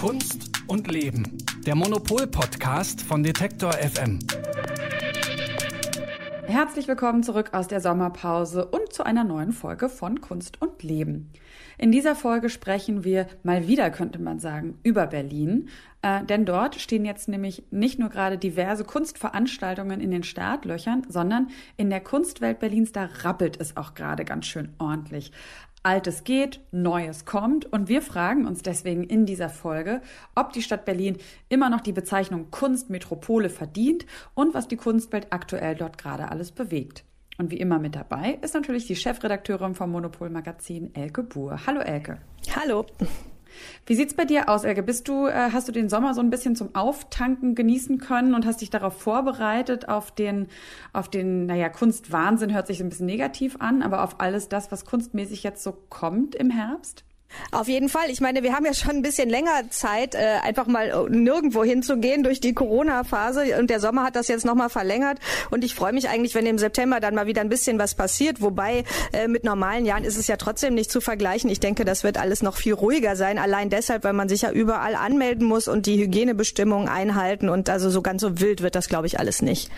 Kunst und Leben. Der Monopol-Podcast von Detektor FM. Herzlich willkommen zurück aus der Sommerpause und zu einer neuen Folge von Kunst und Leben. In dieser Folge sprechen wir mal wieder, könnte man sagen, über Berlin. Äh, denn dort stehen jetzt nämlich nicht nur gerade diverse Kunstveranstaltungen in den Startlöchern, sondern in der Kunstwelt Berlins, da rappelt es auch gerade ganz schön ordentlich. Altes geht, Neues kommt und wir fragen uns deswegen in dieser Folge, ob die Stadt Berlin immer noch die Bezeichnung Kunstmetropole verdient und was die Kunstwelt aktuell dort gerade alles bewegt. Und wie immer mit dabei ist natürlich die Chefredakteurin vom Monopol Magazin Elke Buhr. Hallo Elke. Hallo. Wie sieht's bei dir aus, Elke? Bist du, äh, hast du den Sommer so ein bisschen zum Auftanken genießen können und hast dich darauf vorbereitet, auf den, auf den, naja, Kunstwahnsinn hört sich so ein bisschen negativ an, aber auf alles das, was kunstmäßig jetzt so kommt im Herbst? Auf jeden Fall. Ich meine, wir haben ja schon ein bisschen länger Zeit, äh, einfach mal äh, nirgendwo hinzugehen durch die Corona-Phase. Und der Sommer hat das jetzt nochmal verlängert. Und ich freue mich eigentlich, wenn im September dann mal wieder ein bisschen was passiert. Wobei äh, mit normalen Jahren ist es ja trotzdem nicht zu vergleichen. Ich denke, das wird alles noch viel ruhiger sein. Allein deshalb, weil man sich ja überall anmelden muss und die Hygienebestimmungen einhalten. Und also so ganz so wild wird das, glaube ich, alles nicht.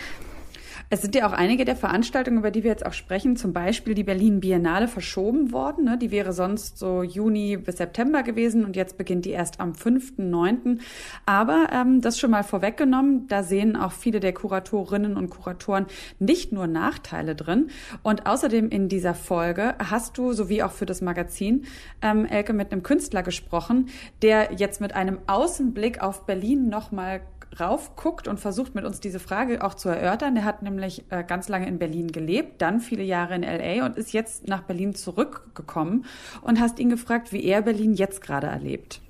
Es sind ja auch einige der Veranstaltungen, über die wir jetzt auch sprechen, zum Beispiel die Berlin Biennale verschoben worden. Ne? Die wäre sonst so Juni bis September gewesen und jetzt beginnt die erst am 5.9. Aber ähm, das schon mal vorweggenommen, da sehen auch viele der Kuratorinnen und Kuratoren nicht nur Nachteile drin. Und außerdem in dieser Folge hast du, sowie auch für das Magazin, ähm, Elke, mit einem Künstler gesprochen, der jetzt mit einem Außenblick auf Berlin nochmal raufguckt und versucht mit uns diese Frage auch zu erörtern. Der hat nämlich äh, ganz lange in Berlin gelebt, dann viele Jahre in LA und ist jetzt nach Berlin zurückgekommen und hast ihn gefragt, wie er Berlin jetzt gerade erlebt.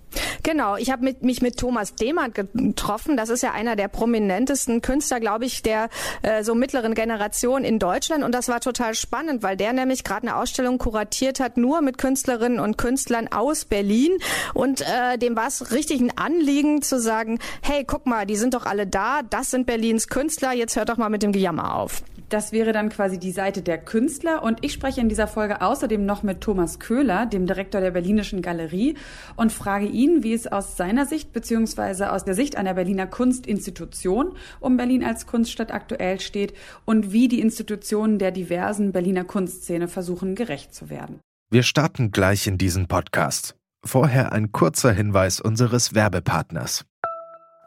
Genau, ich habe mich mit Thomas Demann getroffen. Das ist ja einer der prominentesten Künstler, glaube ich, der äh, so mittleren Generation in Deutschland. Und das war total spannend, weil der nämlich gerade eine Ausstellung kuratiert hat, nur mit Künstlerinnen und Künstlern aus Berlin. Und äh, dem war es richtig ein Anliegen zu sagen, hey, guck mal, die sind doch alle da, das sind Berlins Künstler, jetzt hört doch mal mit dem Gejammer auf. Das wäre dann quasi die Seite der Künstler. Und ich spreche in dieser Folge außerdem noch mit Thomas Köhler, dem Direktor der Berlinischen Galerie, und frage ihn, wie es aus seiner Sicht beziehungsweise aus der Sicht einer Berliner Kunstinstitution um Berlin als Kunststadt aktuell steht und wie die Institutionen der diversen Berliner Kunstszene versuchen, gerecht zu werden. Wir starten gleich in diesen Podcast. Vorher ein kurzer Hinweis unseres Werbepartners.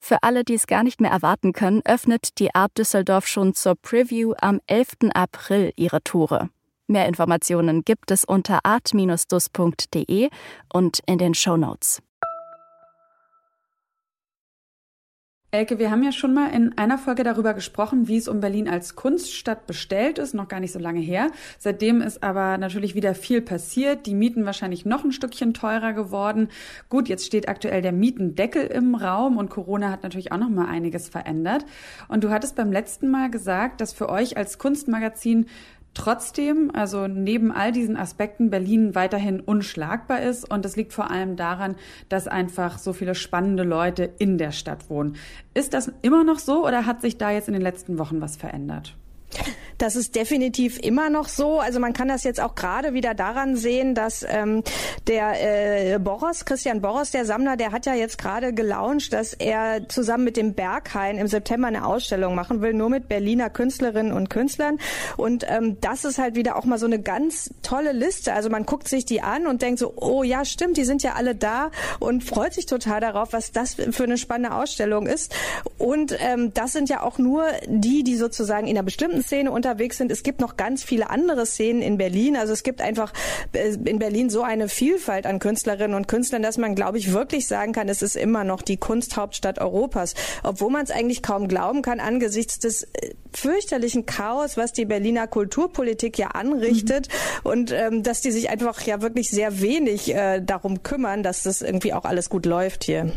Für alle, die es gar nicht mehr erwarten können, öffnet die Art Düsseldorf schon zur Preview am 11. April ihre Tore. Mehr Informationen gibt es unter art-dus.de und in den Show Notes. Elke, wir haben ja schon mal in einer Folge darüber gesprochen, wie es um Berlin als Kunststadt bestellt ist, noch gar nicht so lange her. Seitdem ist aber natürlich wieder viel passiert, die Mieten wahrscheinlich noch ein Stückchen teurer geworden. Gut, jetzt steht aktuell der Mietendeckel im Raum und Corona hat natürlich auch noch mal einiges verändert. Und du hattest beim letzten Mal gesagt, dass für euch als Kunstmagazin Trotzdem, also neben all diesen Aspekten, Berlin weiterhin unschlagbar ist. Und das liegt vor allem daran, dass einfach so viele spannende Leute in der Stadt wohnen. Ist das immer noch so oder hat sich da jetzt in den letzten Wochen was verändert? Das ist definitiv immer noch so. Also man kann das jetzt auch gerade wieder daran sehen, dass ähm, der äh, Boros, Christian Boros, der Sammler, der hat ja jetzt gerade gelauncht, dass er zusammen mit dem Berghain im September eine Ausstellung machen will, nur mit Berliner Künstlerinnen und Künstlern. Und ähm, das ist halt wieder auch mal so eine ganz tolle Liste. Also man guckt sich die an und denkt so, oh ja, stimmt, die sind ja alle da und freut sich total darauf, was das für eine spannende Ausstellung ist. Und ähm, das sind ja auch nur die, die sozusagen in einer bestimmten Szene unter unterwegs sind. Es gibt noch ganz viele andere Szenen in Berlin. Also es gibt einfach äh, in Berlin so eine Vielfalt an Künstlerinnen und Künstlern, dass man, glaube ich, wirklich sagen kann, es ist immer noch die Kunsthauptstadt Europas. Obwohl man es eigentlich kaum glauben kann angesichts des äh, fürchterlichen Chaos, was die Berliner Kulturpolitik ja anrichtet mhm. und ähm, dass die sich einfach ja wirklich sehr wenig äh, darum kümmern, dass das irgendwie auch alles gut läuft hier.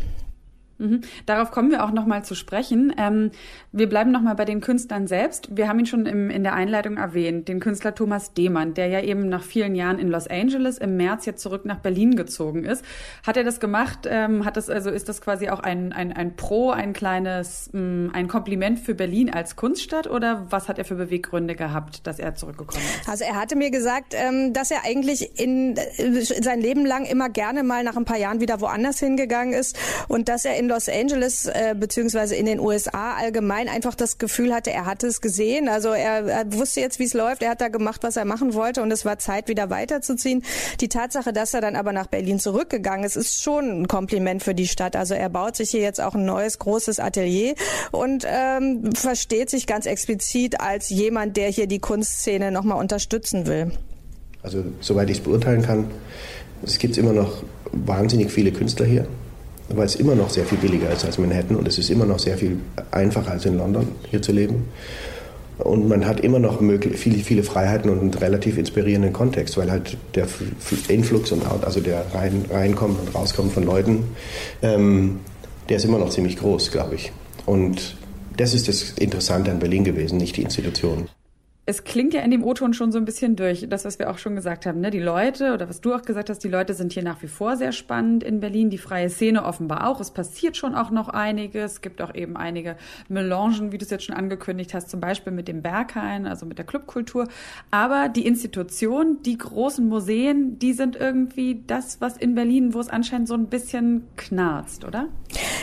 Mhm. Darauf kommen wir auch nochmal zu sprechen. Ähm, wir bleiben nochmal bei den Künstlern selbst. Wir haben ihn schon im, in der Einleitung erwähnt, den Künstler Thomas Demann, der ja eben nach vielen Jahren in Los Angeles im März jetzt zurück nach Berlin gezogen ist. Hat er das gemacht? Ähm, hat das also ist das quasi auch ein, ein, ein Pro, ein kleines, mh, mm, ein Kompliment für Berlin als Kunststadt oder was hat er für Beweggründe gehabt, dass er zurückgekommen ist? Also er hatte mir gesagt, ähm, dass er eigentlich in, äh, sein Leben lang immer gerne mal nach ein paar Jahren wieder woanders hingegangen ist und dass er in Los Angeles äh, beziehungsweise in den USA allgemein einfach das Gefühl hatte, er hatte es gesehen. Also er, er wusste jetzt, wie es läuft. Er hat da gemacht, was er machen wollte und es war Zeit, wieder weiterzuziehen. Die Tatsache, dass er dann aber nach Berlin zurückgegangen ist, ist schon ein Kompliment für die Stadt. Also er baut sich hier jetzt auch ein neues großes Atelier und ähm, versteht sich ganz explizit als jemand, der hier die Kunstszene nochmal unterstützen will. Also soweit ich es beurteilen kann, es gibt immer noch wahnsinnig viele Künstler hier weil es immer noch sehr viel billiger ist als Manhattan und es ist immer noch sehr viel einfacher als in London hier zu leben. Und man hat immer noch viele, viele Freiheiten und einen relativ inspirierenden Kontext, weil halt der Influx und Out, also der rein, Reinkommen und Rauskommen von Leuten, ähm, der ist immer noch ziemlich groß, glaube ich. Und das ist das Interessante an Berlin gewesen, nicht die Institutionen es klingt ja in dem O-Ton schon so ein bisschen durch, das, was wir auch schon gesagt haben. Ne? Die Leute, oder was du auch gesagt hast, die Leute sind hier nach wie vor sehr spannend in Berlin, die freie Szene offenbar auch. Es passiert schon auch noch einiges. Es gibt auch eben einige Melangen, wie du es jetzt schon angekündigt hast, zum Beispiel mit dem Berghain, also mit der Clubkultur. Aber die Institutionen, die großen Museen, die sind irgendwie das, was in Berlin, wo es anscheinend so ein bisschen knarzt, oder?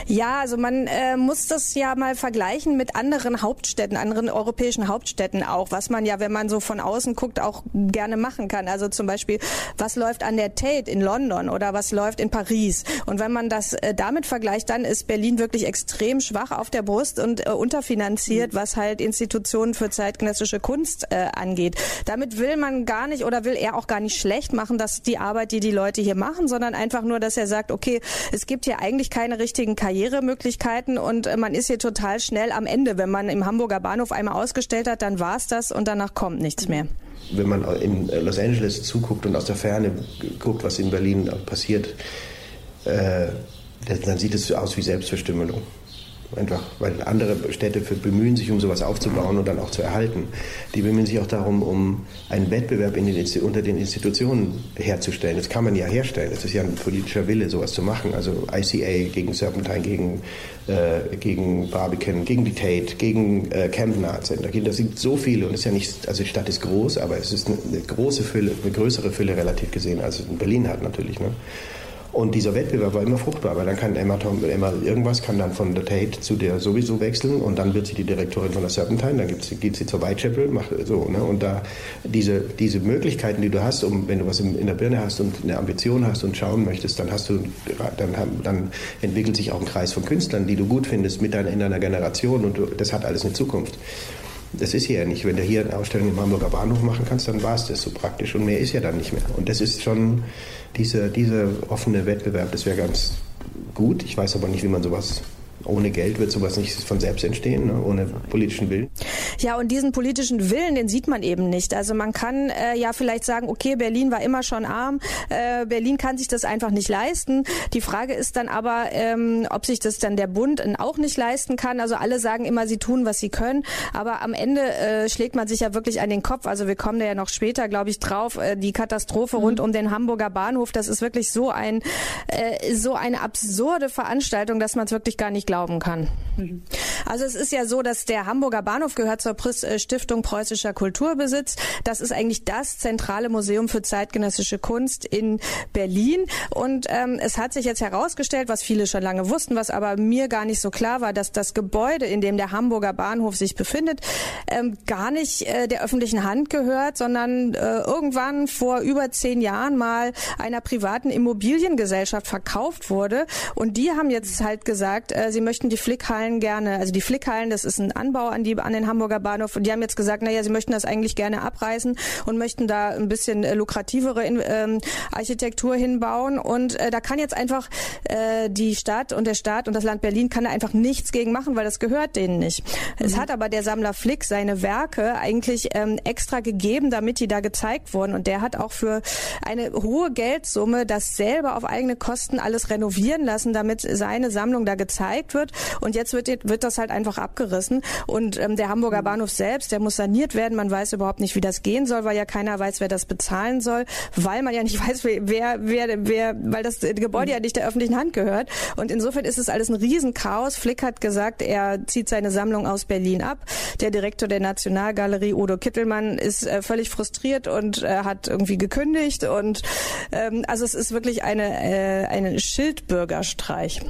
Ja, also man äh, muss das ja mal vergleichen mit anderen Hauptstädten, anderen europäischen Hauptstädten auch, was man ja, wenn man so von außen guckt, auch gerne machen kann. Also zum Beispiel, was läuft an der Tate in London oder was läuft in Paris? Und wenn man das äh, damit vergleicht, dann ist Berlin wirklich extrem schwach auf der Brust und äh, unterfinanziert, mhm. was halt Institutionen für zeitgenössische Kunst äh, angeht. Damit will man gar nicht oder will er auch gar nicht schlecht machen, dass die Arbeit, die die Leute hier machen, sondern einfach nur, dass er sagt, okay, es gibt hier eigentlich keine richtigen Karrieremöglichkeiten und äh, man ist hier total schnell am Ende. Wenn man im Hamburger Bahnhof einmal ausgestellt hat, dann war's das und danach kommt nichts mehr. Wenn man in Los Angeles zuguckt und aus der Ferne guckt, was in Berlin passiert, äh, dann sieht es aus wie Selbstverstümmelung. Einfach, weil andere Städte für, bemühen sich, um sowas aufzubauen und dann auch zu erhalten. Die bemühen sich auch darum, um einen Wettbewerb den, unter den Institutionen herzustellen. Das kann man ja herstellen. Es ist ja ein politischer Wille, sowas zu machen. Also ICA gegen Serpentine, gegen, äh, gegen Barbican, gegen die Tate, gegen äh, Camden Art Center. Das sind so viele und es ist ja nicht, also die Stadt ist groß, aber es ist eine, eine große Fülle, eine größere Fülle relativ gesehen, als es in Berlin hat natürlich. Ne? Und dieser Wettbewerb war immer fruchtbar, weil dann kann Emma, Tom, Emma irgendwas, kann dann von der Tate zu der sowieso wechseln und dann wird sie die Direktorin von der Serpentine, dann geht sie zur Whitechapel, macht so, ne? Und da diese, diese Möglichkeiten, die du hast, um, wenn du was in, in der Birne hast und eine Ambition hast und schauen möchtest, dann hast du, dann, dann entwickelt sich auch ein Kreis von Künstlern, die du gut findest mit deiner, in deiner Generation und du, das hat alles eine Zukunft. Das ist hier ja nicht. Wenn du hier eine Ausstellung im Hamburger Bahnhof machen kannst, dann war es das so praktisch und mehr ist ja dann nicht mehr. Und das ist schon dieser diese offene Wettbewerb, das wäre ganz gut. Ich weiß aber nicht, wie man sowas ohne Geld wird sowas nicht von selbst entstehen, ne? ohne politischen Willen. Ja, und diesen politischen Willen, den sieht man eben nicht. Also man kann äh, ja vielleicht sagen, okay, Berlin war immer schon arm, äh, Berlin kann sich das einfach nicht leisten. Die Frage ist dann aber, ähm, ob sich das dann der Bund auch nicht leisten kann. Also alle sagen immer, sie tun, was sie können, aber am Ende äh, schlägt man sich ja wirklich an den Kopf. Also wir kommen da ja noch später, glaube ich, drauf. Äh, die Katastrophe mhm. rund um den Hamburger Bahnhof, das ist wirklich so ein äh, so eine absurde Veranstaltung, dass man es wirklich gar nicht glauben kann. Also es ist ja so, dass der Hamburger Bahnhof gehört zur äh, Stiftung Preußischer Kulturbesitz. Das ist eigentlich das zentrale Museum für zeitgenössische Kunst in Berlin. Und ähm, es hat sich jetzt herausgestellt, was viele schon lange wussten, was aber mir gar nicht so klar war, dass das Gebäude, in dem der Hamburger Bahnhof sich befindet, ähm, gar nicht äh, der öffentlichen Hand gehört, sondern äh, irgendwann vor über zehn Jahren mal einer privaten Immobiliengesellschaft verkauft wurde. Und die haben jetzt halt gesagt, äh, sie möchten die Flickhallen gerne, also also die Flickhallen, das ist ein Anbau an, die, an den Hamburger Bahnhof und die haben jetzt gesagt, naja, sie möchten das eigentlich gerne abreißen und möchten da ein bisschen äh, lukrativere ähm, Architektur hinbauen und äh, da kann jetzt einfach äh, die Stadt und der Staat und das Land Berlin kann da einfach nichts gegen machen, weil das gehört denen nicht. Mhm. Es hat aber der Sammler Flick seine Werke eigentlich ähm, extra gegeben, damit die da gezeigt wurden und der hat auch für eine hohe Geldsumme das selber auf eigene Kosten alles renovieren lassen, damit seine Sammlung da gezeigt wird und jetzt wird, wird das halt einfach abgerissen und ähm, der Hamburger mhm. Bahnhof selbst, der muss saniert werden. Man weiß überhaupt nicht, wie das gehen soll, weil ja keiner weiß, wer das bezahlen soll, weil man ja nicht weiß, wer, wer, wer, weil das Gebäude ja nicht der öffentlichen Hand gehört. Und insofern ist es alles ein Riesenchaos. Flick hat gesagt, er zieht seine Sammlung aus Berlin ab. Der Direktor der Nationalgalerie, Udo Kittelmann, ist äh, völlig frustriert und äh, hat irgendwie gekündigt. Und ähm, also es ist wirklich eine, äh, ein Schildbürgerstreich.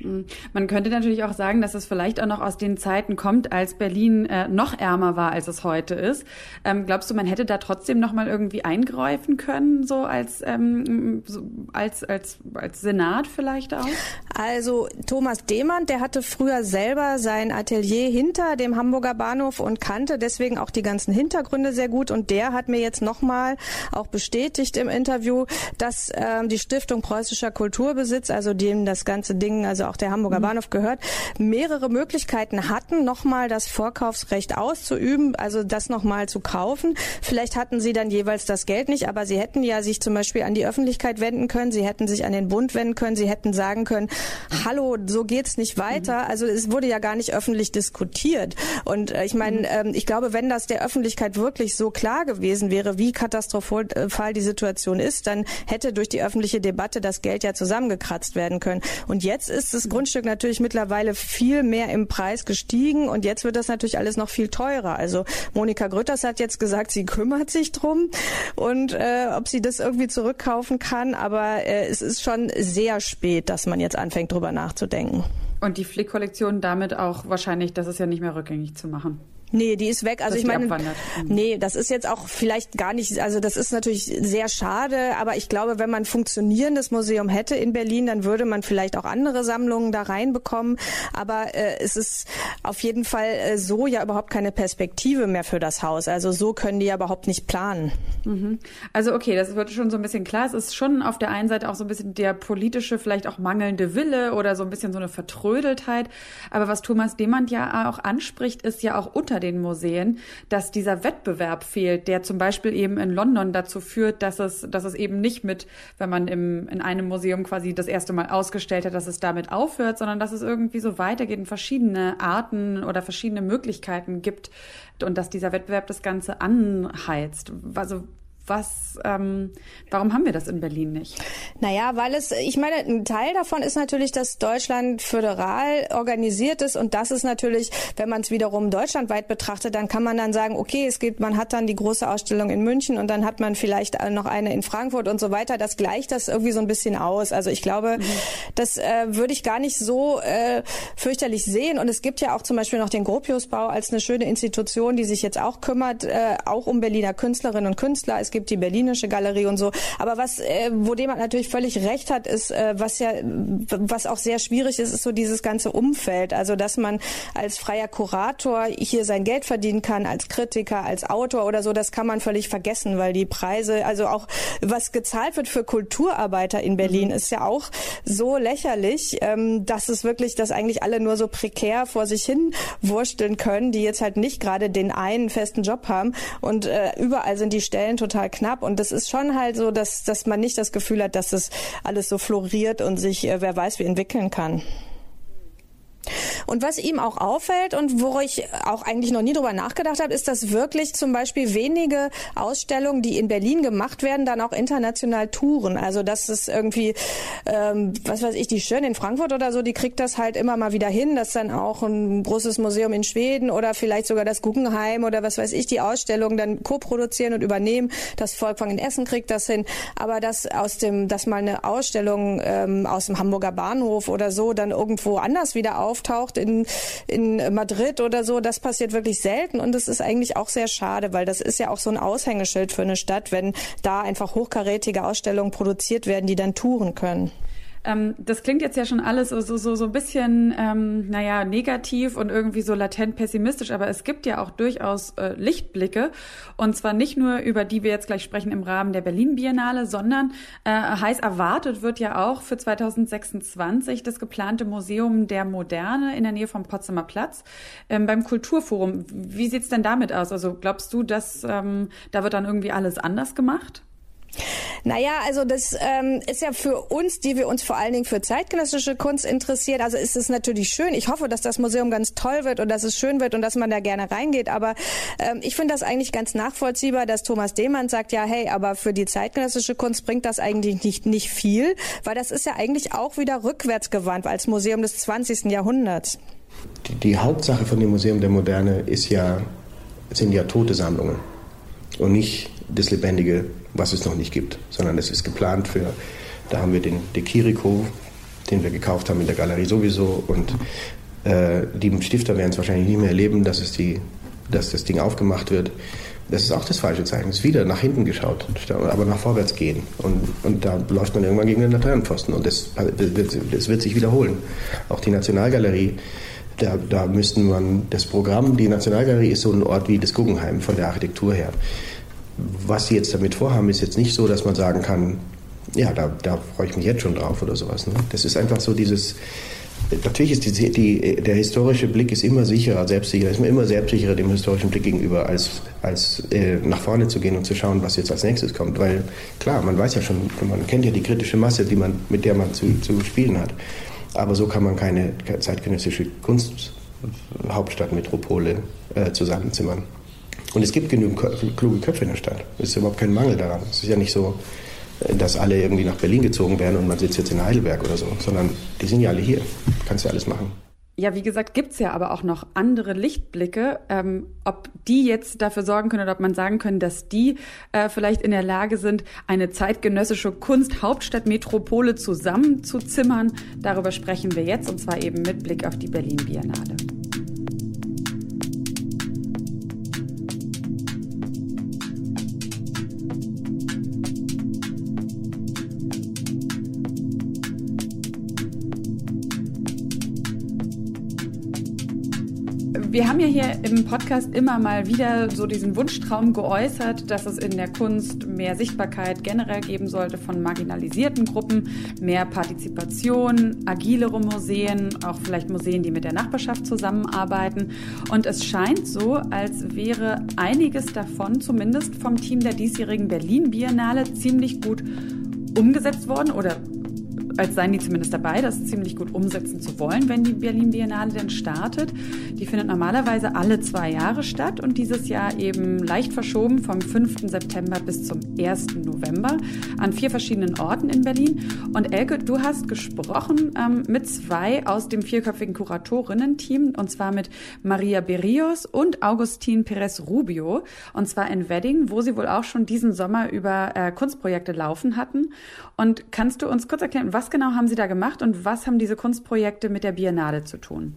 Hm. Man könnte natürlich auch sagen, dass es vielleicht auch noch aus den Zeiten kommt, als Berlin äh, noch ärmer war, als es heute ist. Ähm, glaubst du, man hätte da trotzdem noch mal irgendwie eingreifen können, so als ähm, so als als als Senat vielleicht auch? Also Thomas Dehmann, der hatte früher selber sein Atelier hinter dem Hamburger Bahnhof und kannte deswegen auch die ganzen Hintergründe sehr gut. Und der hat mir jetzt noch mal auch bestätigt im Interview, dass ähm, die Stiftung Preußischer Kulturbesitz, also dem das ganze Ding, also auch der Hamburger mhm. Bahnhof gehört, mehrere Möglichkeiten hatten, nochmal das Vorkaufsrecht auszuüben, also das nochmal zu kaufen. Vielleicht hatten sie dann jeweils das Geld nicht, aber sie hätten ja sich zum Beispiel an die Öffentlichkeit wenden können, sie hätten sich an den Bund wenden können, sie hätten sagen können, hallo, so geht's nicht weiter. Mhm. Also es wurde ja gar nicht öffentlich diskutiert. Und äh, ich meine, mhm. ähm, ich glaube, wenn das der Öffentlichkeit wirklich so klar gewesen wäre, wie katastrophal die Situation ist, dann hätte durch die öffentliche Debatte das Geld ja zusammengekratzt werden können. Und jetzt ist das Grundstück natürlich mittlerweile viel mehr im Preis gestiegen und jetzt wird das natürlich alles noch viel teurer. Also Monika Grütters hat jetzt gesagt, sie kümmert sich drum und äh, ob sie das irgendwie zurückkaufen kann, aber äh, es ist schon sehr spät, dass man jetzt anfängt, drüber nachzudenken. Und die Flick-Kollektion damit auch wahrscheinlich, das ist ja nicht mehr rückgängig zu machen. Nee, die ist weg. Also ich meine, mhm. nee, das ist jetzt auch vielleicht gar nicht, also das ist natürlich sehr schade, aber ich glaube, wenn man ein funktionierendes Museum hätte in Berlin, dann würde man vielleicht auch andere Sammlungen da reinbekommen. Aber äh, es ist auf jeden Fall äh, so ja überhaupt keine Perspektive mehr für das Haus. Also so können die ja überhaupt nicht planen. Mhm. Also okay, das wird schon so ein bisschen klar. Es ist schon auf der einen Seite auch so ein bisschen der politische, vielleicht auch mangelnde Wille oder so ein bisschen so eine Vertrödeltheit. Aber was Thomas Demand ja auch anspricht, ist ja auch unter unter den Museen, dass dieser Wettbewerb fehlt, der zum Beispiel eben in London dazu führt, dass es, dass es eben nicht mit, wenn man im, in einem Museum quasi das erste Mal ausgestellt hat, dass es damit aufhört, sondern dass es irgendwie so weitergeht und verschiedene Arten oder verschiedene Möglichkeiten gibt und dass dieser Wettbewerb das Ganze anheizt. Also was, ähm, warum haben wir das in Berlin nicht? Naja, weil es, ich meine, ein Teil davon ist natürlich, dass Deutschland föderal organisiert ist und das ist natürlich, wenn man es wiederum deutschlandweit betrachtet, dann kann man dann sagen, okay, es gibt, man hat dann die große Ausstellung in München und dann hat man vielleicht noch eine in Frankfurt und so weiter. Das gleicht das irgendwie so ein bisschen aus. Also ich glaube, mhm. das äh, würde ich gar nicht so äh, fürchterlich sehen. Und es gibt ja auch zum Beispiel noch den Gropiusbau als eine schöne Institution, die sich jetzt auch kümmert, äh, auch um Berliner Künstlerinnen und Künstler. Es gibt gibt die Berlinische Galerie und so. Aber was, äh, wo dem man natürlich völlig recht hat, ist, äh, was ja, was auch sehr schwierig ist, ist so dieses ganze Umfeld. Also, dass man als freier Kurator hier sein Geld verdienen kann, als Kritiker, als Autor oder so, das kann man völlig vergessen, weil die Preise, also auch was gezahlt wird für Kulturarbeiter in Berlin, mhm. ist ja auch so lächerlich, ähm, dass es wirklich, dass eigentlich alle nur so prekär vor sich hin wursteln können, die jetzt halt nicht gerade den einen festen Job haben und äh, überall sind die Stellen total knapp. Und das ist schon halt so, dass, dass man nicht das Gefühl hat, dass es alles so floriert und sich, äh, wer weiß, wie entwickeln kann. Und was ihm auch auffällt und wo ich auch eigentlich noch nie drüber nachgedacht habe, ist, dass wirklich zum Beispiel wenige Ausstellungen, die in Berlin gemacht werden, dann auch international touren. Also das ist irgendwie, ähm, was weiß ich, die Schön in Frankfurt oder so, die kriegt das halt immer mal wieder hin, dass dann auch ein großes Museum in Schweden oder vielleicht sogar das Guggenheim oder was weiß ich, die Ausstellung dann co-produzieren und übernehmen. Das Volkwang in Essen kriegt das hin. Aber dass aus dem, dass mal eine Ausstellung ähm, aus dem Hamburger Bahnhof oder so dann irgendwo anders wieder auf auftaucht in, in Madrid oder so, das passiert wirklich selten und das ist eigentlich auch sehr schade, weil das ist ja auch so ein Aushängeschild für eine Stadt, wenn da einfach hochkarätige Ausstellungen produziert werden, die dann touren können. Ähm, das klingt jetzt ja schon alles so, so, so ein bisschen, ähm, naja, negativ und irgendwie so latent pessimistisch, aber es gibt ja auch durchaus äh, Lichtblicke. Und zwar nicht nur über die wir jetzt gleich sprechen im Rahmen der Berlin Biennale, sondern äh, heiß erwartet wird ja auch für 2026 das geplante Museum der Moderne in der Nähe vom Potsdamer Platz ähm, beim Kulturforum. Wie sieht's denn damit aus? Also glaubst du, dass ähm, da wird dann irgendwie alles anders gemacht? Naja, also das ähm, ist ja für uns, die wir uns vor allen Dingen für zeitgenössische Kunst interessiert, also ist es natürlich schön. Ich hoffe, dass das Museum ganz toll wird und dass es schön wird und dass man da gerne reingeht. Aber ähm, ich finde das eigentlich ganz nachvollziehbar, dass Thomas Dehmann sagt, ja, hey, aber für die zeitgenössische Kunst bringt das eigentlich nicht, nicht viel, weil das ist ja eigentlich auch wieder rückwärtsgewandt als Museum des 20. Jahrhunderts. Die, die Hauptsache von dem Museum der Moderne ist ja, sind ja tote Sammlungen und nicht das Lebendige, was es noch nicht gibt, sondern es ist geplant für, da haben wir den De Chirico, den wir gekauft haben in der Galerie sowieso und äh, die Stifter werden es wahrscheinlich nicht mehr erleben, dass, es die, dass das Ding aufgemacht wird. Das ist auch das falsche Zeichen. Es ist wieder nach hinten geschaut, aber nach vorwärts gehen. Und, und da läuft man irgendwann gegen den Laternenpfosten. Und das, das wird sich wiederholen. Auch die Nationalgalerie, da, da müssten man das Programm, die Nationalgalerie ist so ein Ort wie das Guggenheim von der Architektur her was sie jetzt damit vorhaben, ist jetzt nicht so, dass man sagen kann, ja, da, da freue ich mich jetzt schon drauf oder sowas. Ne? Das ist einfach so dieses, natürlich ist die, die, der historische Blick ist immer sicherer, selbstsicherer, ist man immer selbstsicherer dem historischen Blick gegenüber, als, als äh, nach vorne zu gehen und zu schauen, was jetzt als nächstes kommt. Weil klar, man weiß ja schon, man kennt ja die kritische Masse, die man, mit der man zu, zu spielen hat. Aber so kann man keine zeitgenössische Kunsthauptstadtmetropole äh, zusammenzimmern. Und es gibt genügend kluge Köpfe in der Stadt. Es ist überhaupt kein Mangel daran. Es ist ja nicht so, äh, dass alle irgendwie nach Berlin gezogen werden und man sitzt jetzt in Heidelberg oder so, sondern die sind ja alle hier. Kannst ja alles machen. Ja, wie gesagt, gibt's ja aber auch noch andere Lichtblicke. Ähm, ob die jetzt dafür sorgen können oder ob man sagen können, dass die äh, vielleicht in der Lage sind, eine zeitgenössische Kunsthauptstadtmetropole zusammenzuzimmern, darüber sprechen wir jetzt und zwar eben mit Blick auf die Berlin Biennale. Wir haben ja hier im Podcast immer mal wieder so diesen Wunschtraum geäußert, dass es in der Kunst mehr Sichtbarkeit generell geben sollte von marginalisierten Gruppen, mehr Partizipation, agilere Museen, auch vielleicht Museen, die mit der Nachbarschaft zusammenarbeiten. Und es scheint so, als wäre einiges davon zumindest vom Team der diesjährigen Berlin Biennale ziemlich gut umgesetzt worden oder als seien die zumindest dabei, das ziemlich gut umsetzen zu wollen, wenn die Berlin Biennale denn startet. Die findet normalerweise alle zwei Jahre statt und dieses Jahr eben leicht verschoben vom 5. September bis zum 1. November an vier verschiedenen Orten in Berlin. Und Elke, du hast gesprochen ähm, mit zwei aus dem vierköpfigen Kuratorinnen-Team und zwar mit Maria Berrios und Augustin Perez Rubio und zwar in Wedding, wo sie wohl auch schon diesen Sommer über äh, Kunstprojekte laufen hatten. Und kannst du uns kurz erklären, was genau haben Sie da gemacht und was haben diese Kunstprojekte mit der Biennale zu tun?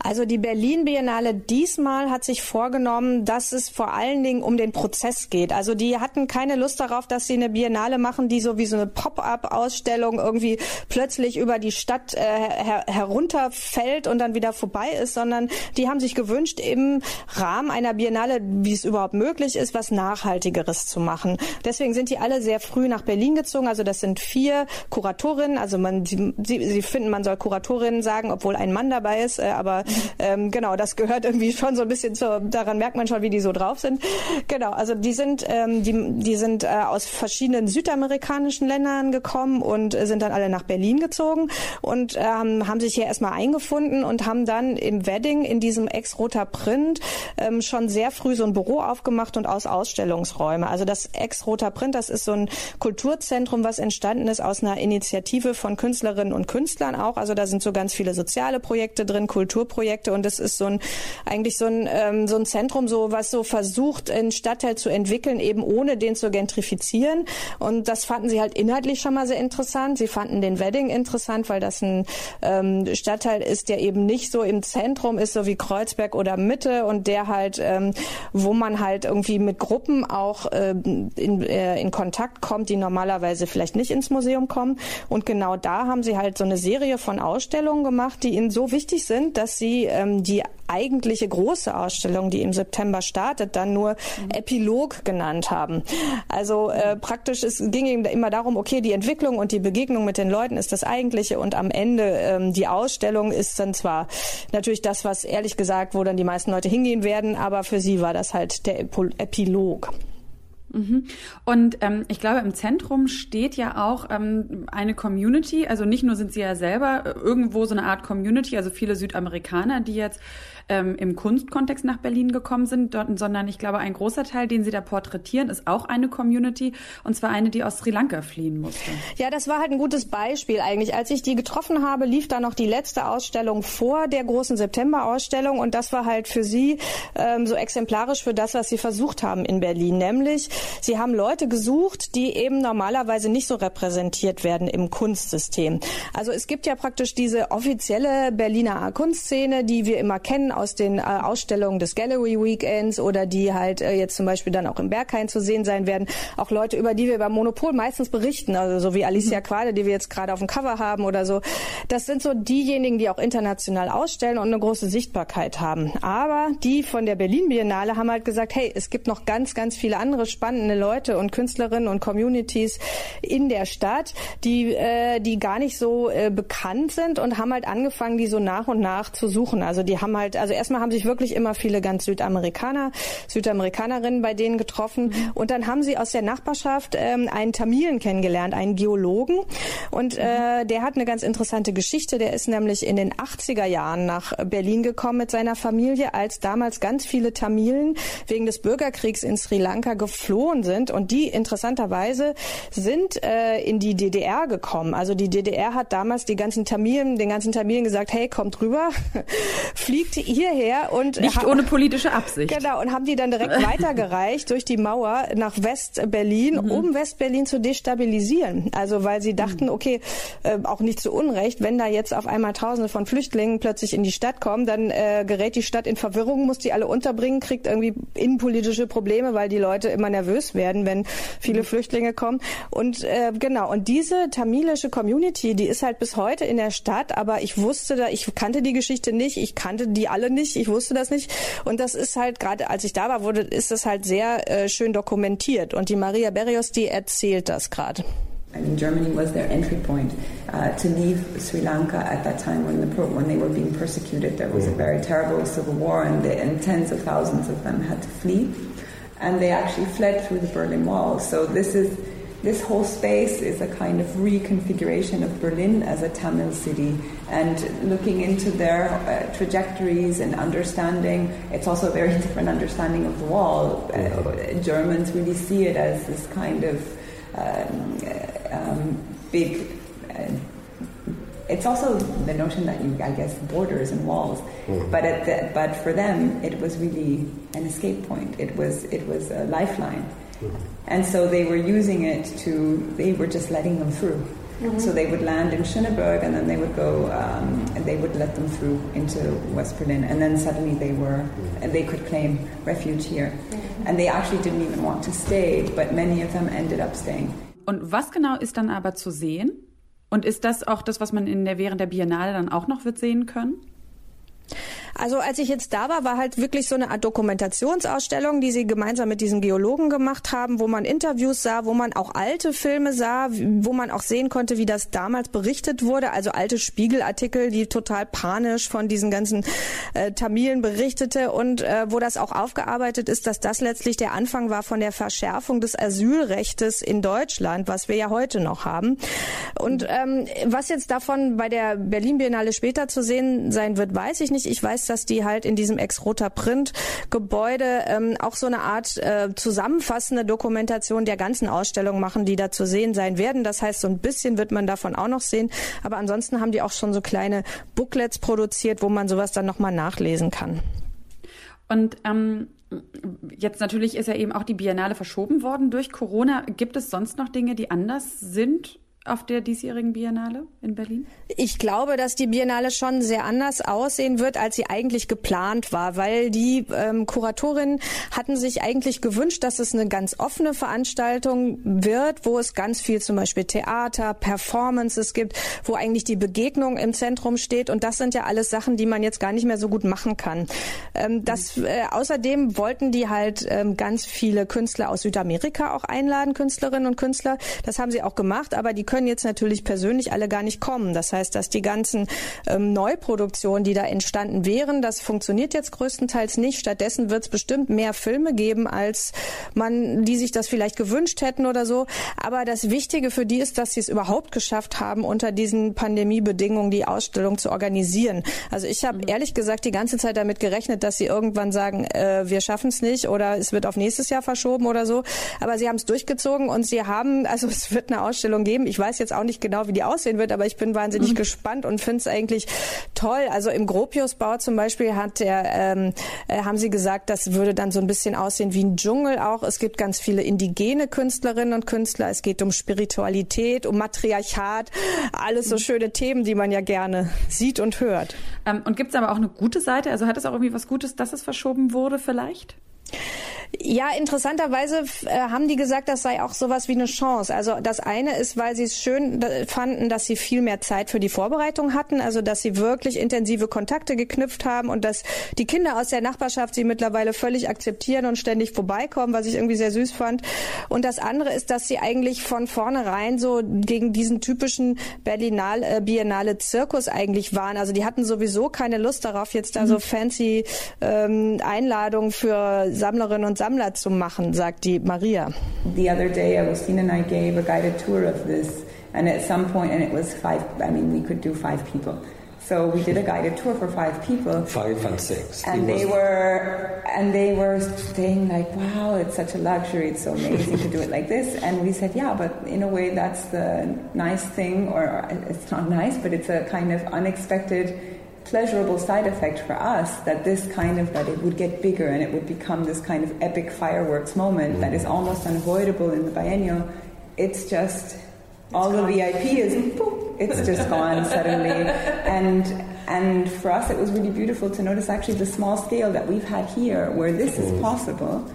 Also die Berlin Biennale diesmal hat sich vorgenommen, dass es vor allen Dingen um den Prozess geht. Also die hatten keine Lust darauf, dass sie eine Biennale machen, die so wie so eine Pop-up-Ausstellung irgendwie plötzlich über die Stadt äh, her herunterfällt und dann wieder vorbei ist, sondern die haben sich gewünscht, im Rahmen einer Biennale, wie es überhaupt möglich ist, was Nachhaltigeres zu machen. Deswegen sind die alle sehr früh nach Berlin gezogen. Also das sind vier Kuratorinnen. Also man, sie, sie finden, man soll Kuratorinnen sagen, obwohl ein Mann dabei ist, äh, aber ähm, genau, das gehört irgendwie schon so ein bisschen zur, daran merkt man schon, wie die so drauf sind. Genau, also die sind, ähm, die, die sind äh, aus verschiedenen südamerikanischen Ländern gekommen und äh, sind dann alle nach Berlin gezogen und ähm, haben sich hier erstmal eingefunden und haben dann im Wedding in diesem Ex-Roter Print ähm, schon sehr früh so ein Büro aufgemacht und aus Ausstellungsräume. Also das Ex-Roter Print, das ist so ein Kulturzentrum, was entstanden ist aus einer Initiative von Künstlerinnen und Künstlern auch. Also da sind so ganz viele soziale Projekte drin, Kulturprojekte Kulturprojekte und es ist so ein eigentlich so ein ähm, so ein Zentrum, so was so versucht, einen Stadtteil zu entwickeln, eben ohne den zu gentrifizieren. Und das fanden sie halt inhaltlich schon mal sehr interessant. Sie fanden den Wedding interessant, weil das ein ähm, Stadtteil ist, der eben nicht so im Zentrum ist, so wie Kreuzberg oder Mitte und der halt, ähm, wo man halt irgendwie mit Gruppen auch äh, in, äh, in Kontakt kommt, die normalerweise vielleicht nicht ins Museum kommen. Und genau da haben sie halt so eine Serie von Ausstellungen gemacht, die ihnen so wichtig sind, dass sie ähm, die eigentliche große Ausstellung, die im September startet, dann nur. Epilog genannt haben. Also äh, praktisch es ging ihm immer darum, okay, die Entwicklung und die Begegnung mit den Leuten ist das eigentliche und am Ende ähm, die Ausstellung ist dann zwar natürlich das, was ehrlich gesagt, wo dann die meisten Leute hingehen werden, aber für sie war das halt der Epilog. Mhm. Und ähm, ich glaube, im Zentrum steht ja auch ähm, eine Community. Also nicht nur sind sie ja selber äh, irgendwo so eine Art Community, also viele Südamerikaner, die jetzt ähm, im Kunstkontext nach Berlin gekommen sind, dort, sondern ich glaube, ein großer Teil, den sie da porträtieren, ist auch eine Community und zwar eine, die aus Sri Lanka fliehen musste. Ja, das war halt ein gutes Beispiel eigentlich. Als ich die getroffen habe, lief da noch die letzte Ausstellung vor der großen September-Ausstellung und das war halt für sie ähm, so exemplarisch für das, was sie versucht haben in Berlin, nämlich sie haben Leute gesucht, die eben normalerweise nicht so repräsentiert werden im Kunstsystem. Also es gibt ja praktisch diese offizielle Berliner Kunstszene, die wir immer kennen aus den äh, Ausstellungen des Gallery Weekends oder die halt äh, jetzt zum Beispiel dann auch im Berghain zu sehen sein werden. Auch Leute, über die wir beim Monopol meistens berichten, also so wie Alicia mhm. Quade, die wir jetzt gerade auf dem Cover haben oder so. Das sind so diejenigen, die auch international ausstellen und eine große Sichtbarkeit haben. Aber die von der Berlin Biennale haben halt gesagt, hey, es gibt noch ganz, ganz viele andere spannende Leute und Künstlerinnen und Communities in der Stadt, die, äh, die gar nicht so äh, bekannt sind und haben halt angefangen, die so nach und nach zu suchen. Also die haben halt, also also erstmal haben sich wirklich immer viele ganz Südamerikaner, Südamerikanerinnen bei denen getroffen mhm. und dann haben sie aus der Nachbarschaft ähm, einen Tamilen kennengelernt, einen Geologen und äh, der hat eine ganz interessante Geschichte. Der ist nämlich in den 80er Jahren nach Berlin gekommen mit seiner Familie, als damals ganz viele Tamilen wegen des Bürgerkriegs in Sri Lanka geflohen sind und die interessanterweise sind äh, in die DDR gekommen. Also die DDR hat damals die ganzen Tamilen, den ganzen Tamilen gesagt, hey, kommt rüber, fliegt hierher und nicht ohne politische Absicht. Genau und haben die dann direkt weitergereicht durch die Mauer nach West-Berlin, mhm. um West-Berlin zu destabilisieren. Also weil sie dachten, mhm. okay, äh, auch nicht zu Unrecht, wenn da jetzt auf einmal Tausende von Flüchtlingen plötzlich in die Stadt kommen, dann äh, gerät die Stadt in Verwirrung, muss die alle unterbringen, kriegt irgendwie innenpolitische Probleme, weil die Leute immer nervös werden, wenn viele mhm. Flüchtlinge kommen. Und äh, genau und diese tamilische Community, die ist halt bis heute in der Stadt, aber ich wusste da, ich kannte die Geschichte nicht, ich kannte die alle nicht, ich wusste das nicht. Und das ist halt, gerade als ich da war, wurde, ist das halt sehr äh, schön dokumentiert. Und die Maria Berrios, die erzählt das gerade. I mean, Germany was their entry point uh, to leave Sri Lanka at that time when, the, when they were being persecuted. There was a very terrible civil war, and, they, and tens of thousands of them had to flee. And they actually fled through the Berlin Wall. So this is this whole space is a kind of reconfiguration of Berlin as a Tamil city and looking into their uh, trajectories and understanding. It's also a very different understanding of the wall. Uh, Germans really see it as this kind of um, um, big. Uh, it's also the notion that you, I guess, borders and walls, mm-hmm. but the, but for them, it was really an escape point. It was it was a lifeline. And so they were using it to, they were just letting them through. Mm-hmm. So they would land in Schöneberg and then they would go, um, and they would let them through into West Berlin. And then suddenly they were, and they could claim refuge here. Mm-hmm. And they actually didn't even want to stay, but many of them ended up staying. Und was genau ist dann aber zu sehen? Und ist das auch das, was man in der, während der Biennale dann auch noch wird sehen können? Also als ich jetzt da war, war halt wirklich so eine Art Dokumentationsausstellung, die sie gemeinsam mit diesem Geologen gemacht haben, wo man Interviews sah, wo man auch alte Filme sah, wo man auch sehen konnte, wie das damals berichtet wurde, also alte Spiegelartikel, die total panisch von diesen ganzen äh, Tamilen berichtete und äh, wo das auch aufgearbeitet ist, dass das letztlich der Anfang war von der Verschärfung des Asylrechtes in Deutschland, was wir ja heute noch haben. Und ähm, was jetzt davon bei der Berlin Biennale später zu sehen sein wird, weiß ich nicht. Ich weiß dass die halt in diesem Ex-Roter Print-Gebäude ähm, auch so eine Art äh, zusammenfassende Dokumentation der ganzen Ausstellung machen, die da zu sehen sein werden. Das heißt, so ein bisschen wird man davon auch noch sehen. Aber ansonsten haben die auch schon so kleine Booklets produziert, wo man sowas dann nochmal nachlesen kann. Und ähm, jetzt natürlich ist ja eben auch die Biennale verschoben worden durch Corona. Gibt es sonst noch Dinge, die anders sind auf der diesjährigen Biennale in Berlin? Ich glaube, dass die Biennale schon sehr anders aussehen wird, als sie eigentlich geplant war, weil die ähm, Kuratorinnen hatten sich eigentlich gewünscht, dass es eine ganz offene Veranstaltung wird, wo es ganz viel zum Beispiel Theater, Performances gibt, wo eigentlich die Begegnung im Zentrum steht. Und das sind ja alles Sachen, die man jetzt gar nicht mehr so gut machen kann. Ähm, das, äh, außerdem wollten die halt ähm, ganz viele Künstler aus Südamerika auch einladen, Künstlerinnen und Künstler. Das haben sie auch gemacht, aber die können können jetzt natürlich persönlich alle gar nicht kommen. Das heißt, dass die ganzen ähm, Neuproduktionen, die da entstanden wären, das funktioniert jetzt größtenteils nicht. Stattdessen wird es bestimmt mehr Filme geben, als man, die sich das vielleicht gewünscht hätten oder so. Aber das Wichtige für die ist, dass sie es überhaupt geschafft haben, unter diesen Pandemiebedingungen die Ausstellung zu organisieren. Also ich habe mhm. ehrlich gesagt die ganze Zeit damit gerechnet, dass sie irgendwann sagen, äh, wir schaffen es nicht oder es wird auf nächstes Jahr verschoben oder so. Aber sie haben es durchgezogen und sie haben, also es wird eine Ausstellung geben. Ich weiß weiß jetzt auch nicht genau, wie die aussehen wird, aber ich bin wahnsinnig mhm. gespannt und finde es eigentlich toll. Also im Gropiusbau zum Beispiel hat der, ähm, äh, haben sie gesagt, das würde dann so ein bisschen aussehen wie ein Dschungel auch. Es gibt ganz viele indigene Künstlerinnen und Künstler. Es geht um Spiritualität, um Matriarchat, alles so mhm. schöne Themen, die man ja gerne sieht und hört. Ähm, und gibt es aber auch eine gute Seite? Also hat es auch irgendwie was Gutes, dass es verschoben wurde vielleicht? Ja, interessanterweise äh, haben die gesagt, das sei auch sowas wie eine Chance. Also das eine ist, weil sie es schön fanden, dass sie viel mehr Zeit für die Vorbereitung hatten, also dass sie wirklich intensive Kontakte geknüpft haben und dass die Kinder aus der Nachbarschaft sie mittlerweile völlig akzeptieren und ständig vorbeikommen, was ich irgendwie sehr süß fand. Und das andere ist, dass sie eigentlich von vornherein so gegen diesen typischen Berlinal äh, Biennale Zirkus eigentlich waren. Also die hatten sowieso keine Lust darauf, jetzt da so mhm. fancy ähm, Einladungen für Sammlerinnen und Sammler zu machen, sagt die Maria. The other day, Agustina and I gave a guided tour of this, and at some point, and it was five. I mean, we could do five people. So we did a guided tour for five people. Five and six. And they were and they were saying like, "Wow, it's such a luxury. It's so amazing to do it like this." And we said, "Yeah, but in a way, that's the nice thing, or it's not nice, but it's a kind of unexpected." Pleasurable side effect for us that this kind of that it would get bigger and it would become this kind of epic fireworks moment mm. that is almost unavoidable in the biennial. It's just it's all gone. the VIP is boop, it's just gone suddenly, and and for us it was really beautiful to notice actually the small scale that we've had here where this is mm. possible.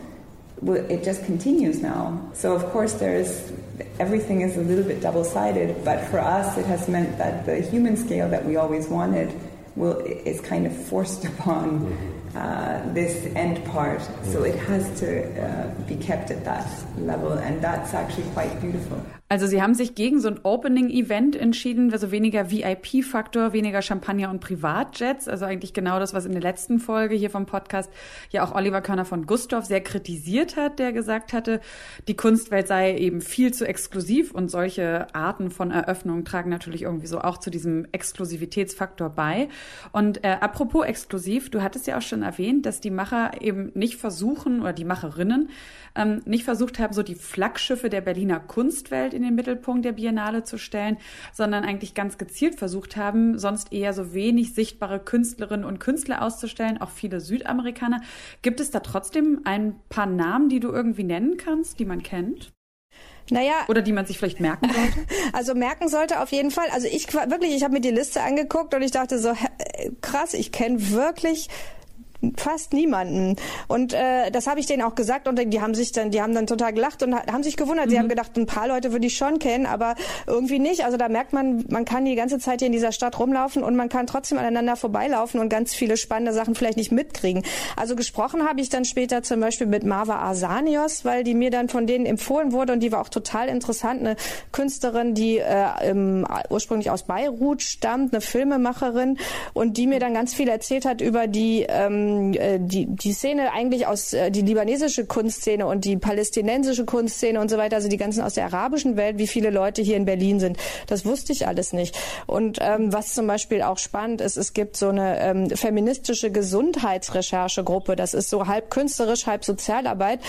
It just continues now. So of course there's everything is a little bit double sided, but for us it has meant that the human scale that we always wanted will is kind of forced upon mm-hmm. uh, this end part. So it has to uh, be kept at that level, and that's actually quite beautiful. Also Sie haben sich gegen so ein Opening-Event entschieden, also weniger VIP-Faktor, weniger Champagner und Privatjets. Also eigentlich genau das, was in der letzten Folge hier vom Podcast ja auch Oliver Körner von Gustav sehr kritisiert hat, der gesagt hatte, die Kunstwelt sei eben viel zu exklusiv und solche Arten von Eröffnungen tragen natürlich irgendwie so auch zu diesem Exklusivitätsfaktor bei. Und äh, apropos exklusiv, du hattest ja auch schon erwähnt, dass die Macher eben nicht versuchen oder die Macherinnen ähm, nicht versucht haben, so die Flaggschiffe der Berliner Kunstwelt in den Mittelpunkt der Biennale zu stellen, sondern eigentlich ganz gezielt versucht haben, sonst eher so wenig sichtbare Künstlerinnen und Künstler auszustellen, auch viele Südamerikaner. Gibt es da trotzdem ein paar Namen, die du irgendwie nennen kannst, die man kennt? Naja. Oder die man sich vielleicht merken sollte? Also merken sollte auf jeden Fall. Also ich wirklich, ich habe mir die Liste angeguckt und ich dachte so, krass, ich kenne wirklich fast niemanden. Und äh, das habe ich denen auch gesagt und die haben sich dann, die haben dann total gelacht und haben sich gewundert. Sie mhm. haben gedacht, ein paar Leute würde ich schon kennen, aber irgendwie nicht. Also da merkt man, man kann die ganze Zeit hier in dieser Stadt rumlaufen und man kann trotzdem aneinander vorbeilaufen und ganz viele spannende Sachen vielleicht nicht mitkriegen. Also gesprochen habe ich dann später zum Beispiel mit Marva Arsanios, weil die mir dann von denen empfohlen wurde und die war auch total interessant. Eine Künstlerin, die äh, im, ursprünglich aus Beirut stammt, eine Filmemacherin und die mir dann ganz viel erzählt hat über die ähm, ähm, äh, die, die Szene eigentlich aus, äh, die libanesische Kunstszene und die palästinensische Kunstszene und so weiter, also die ganzen aus der arabischen Welt, wie viele Leute hier in Berlin sind, das wusste ich alles nicht. Und ähm, was zum Beispiel auch spannend ist, es gibt so eine ähm, feministische Gesundheitsrecherchegruppe, das ist so halb künstlerisch, halb Sozialarbeit.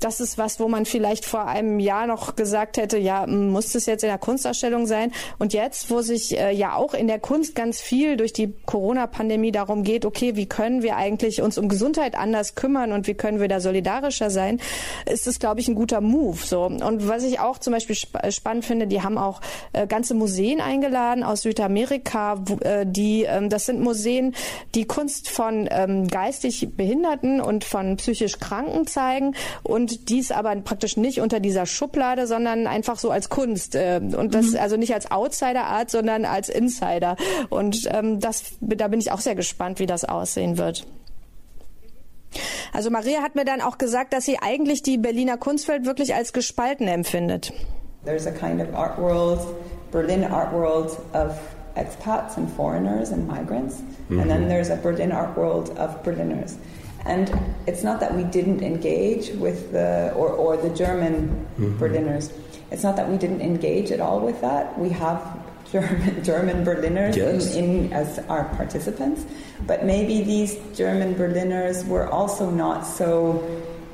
Das ist was, wo man vielleicht vor einem Jahr noch gesagt hätte, ja, muss das jetzt in der Kunstausstellung sein? Und jetzt, wo sich äh, ja auch in der Kunst ganz viel durch die Corona-Pandemie darum geht, okay, wie können wir eigentlich uns um Gesundheit anders kümmern und wie können wir da solidarischer sein, ist das, glaube ich, ein guter Move. So. Und was ich auch zum Beispiel sp äh, spannend finde, die haben auch äh, ganze Museen eingeladen aus Südamerika, wo, äh, die, ähm, das sind Museen, die Kunst von ähm, geistig Behinderten und von psychisch Kranken zeigen und dies aber praktisch nicht unter dieser Schublade, sondern einfach so als Kunst. Äh, und das mhm. also nicht als Outsider-Art, sondern als Insider. Und ähm, das, da bin ich auch sehr gespannt, wie das aussehen wird. Also Maria hat mir dann auch gesagt, dass sie eigentlich die Berliner Kunstwelt wirklich als gespalten empfindet. There's a kind of art world, Berlin art world of expats and foreigners and migrants, mm-hmm. and then mm-hmm. there's a Berlin art world of Berliners. And it's not that we didn't engage with the or, or the German mm-hmm. Berliners. It's not that we didn't engage at all with that. We have German, German Berliners yes. in, in, as our participants, but maybe these German Berliners were also not so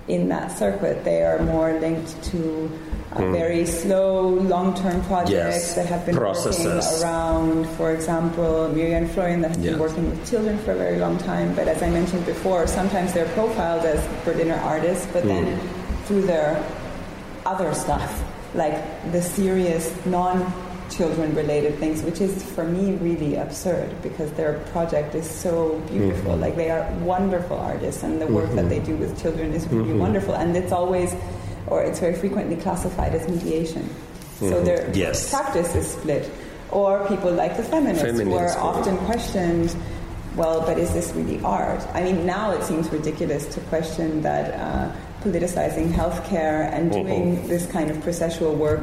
in that circuit. They are more linked to mm. very slow, long-term projects yes. that have been Processes. working around. For example, Miriam Florian that has yes. been working with children for a very long time. But as I mentioned before, sometimes they're profiled as Berliner artists, but mm. then through their other stuff, like the serious non children related things, which is for me really absurd because their project is so beautiful. Mm-hmm. Like they are wonderful artists, and the work mm-hmm. that they do with children is really mm-hmm. wonderful. And it's always, or it's very frequently classified as mediation. So mm-hmm. their yes. practice is split. Or people like the feminists, feminists who are often questioned. Well, but is this really art? I mean, now it seems ridiculous to question that uh, politicizing healthcare and mm-hmm. doing this kind of processual work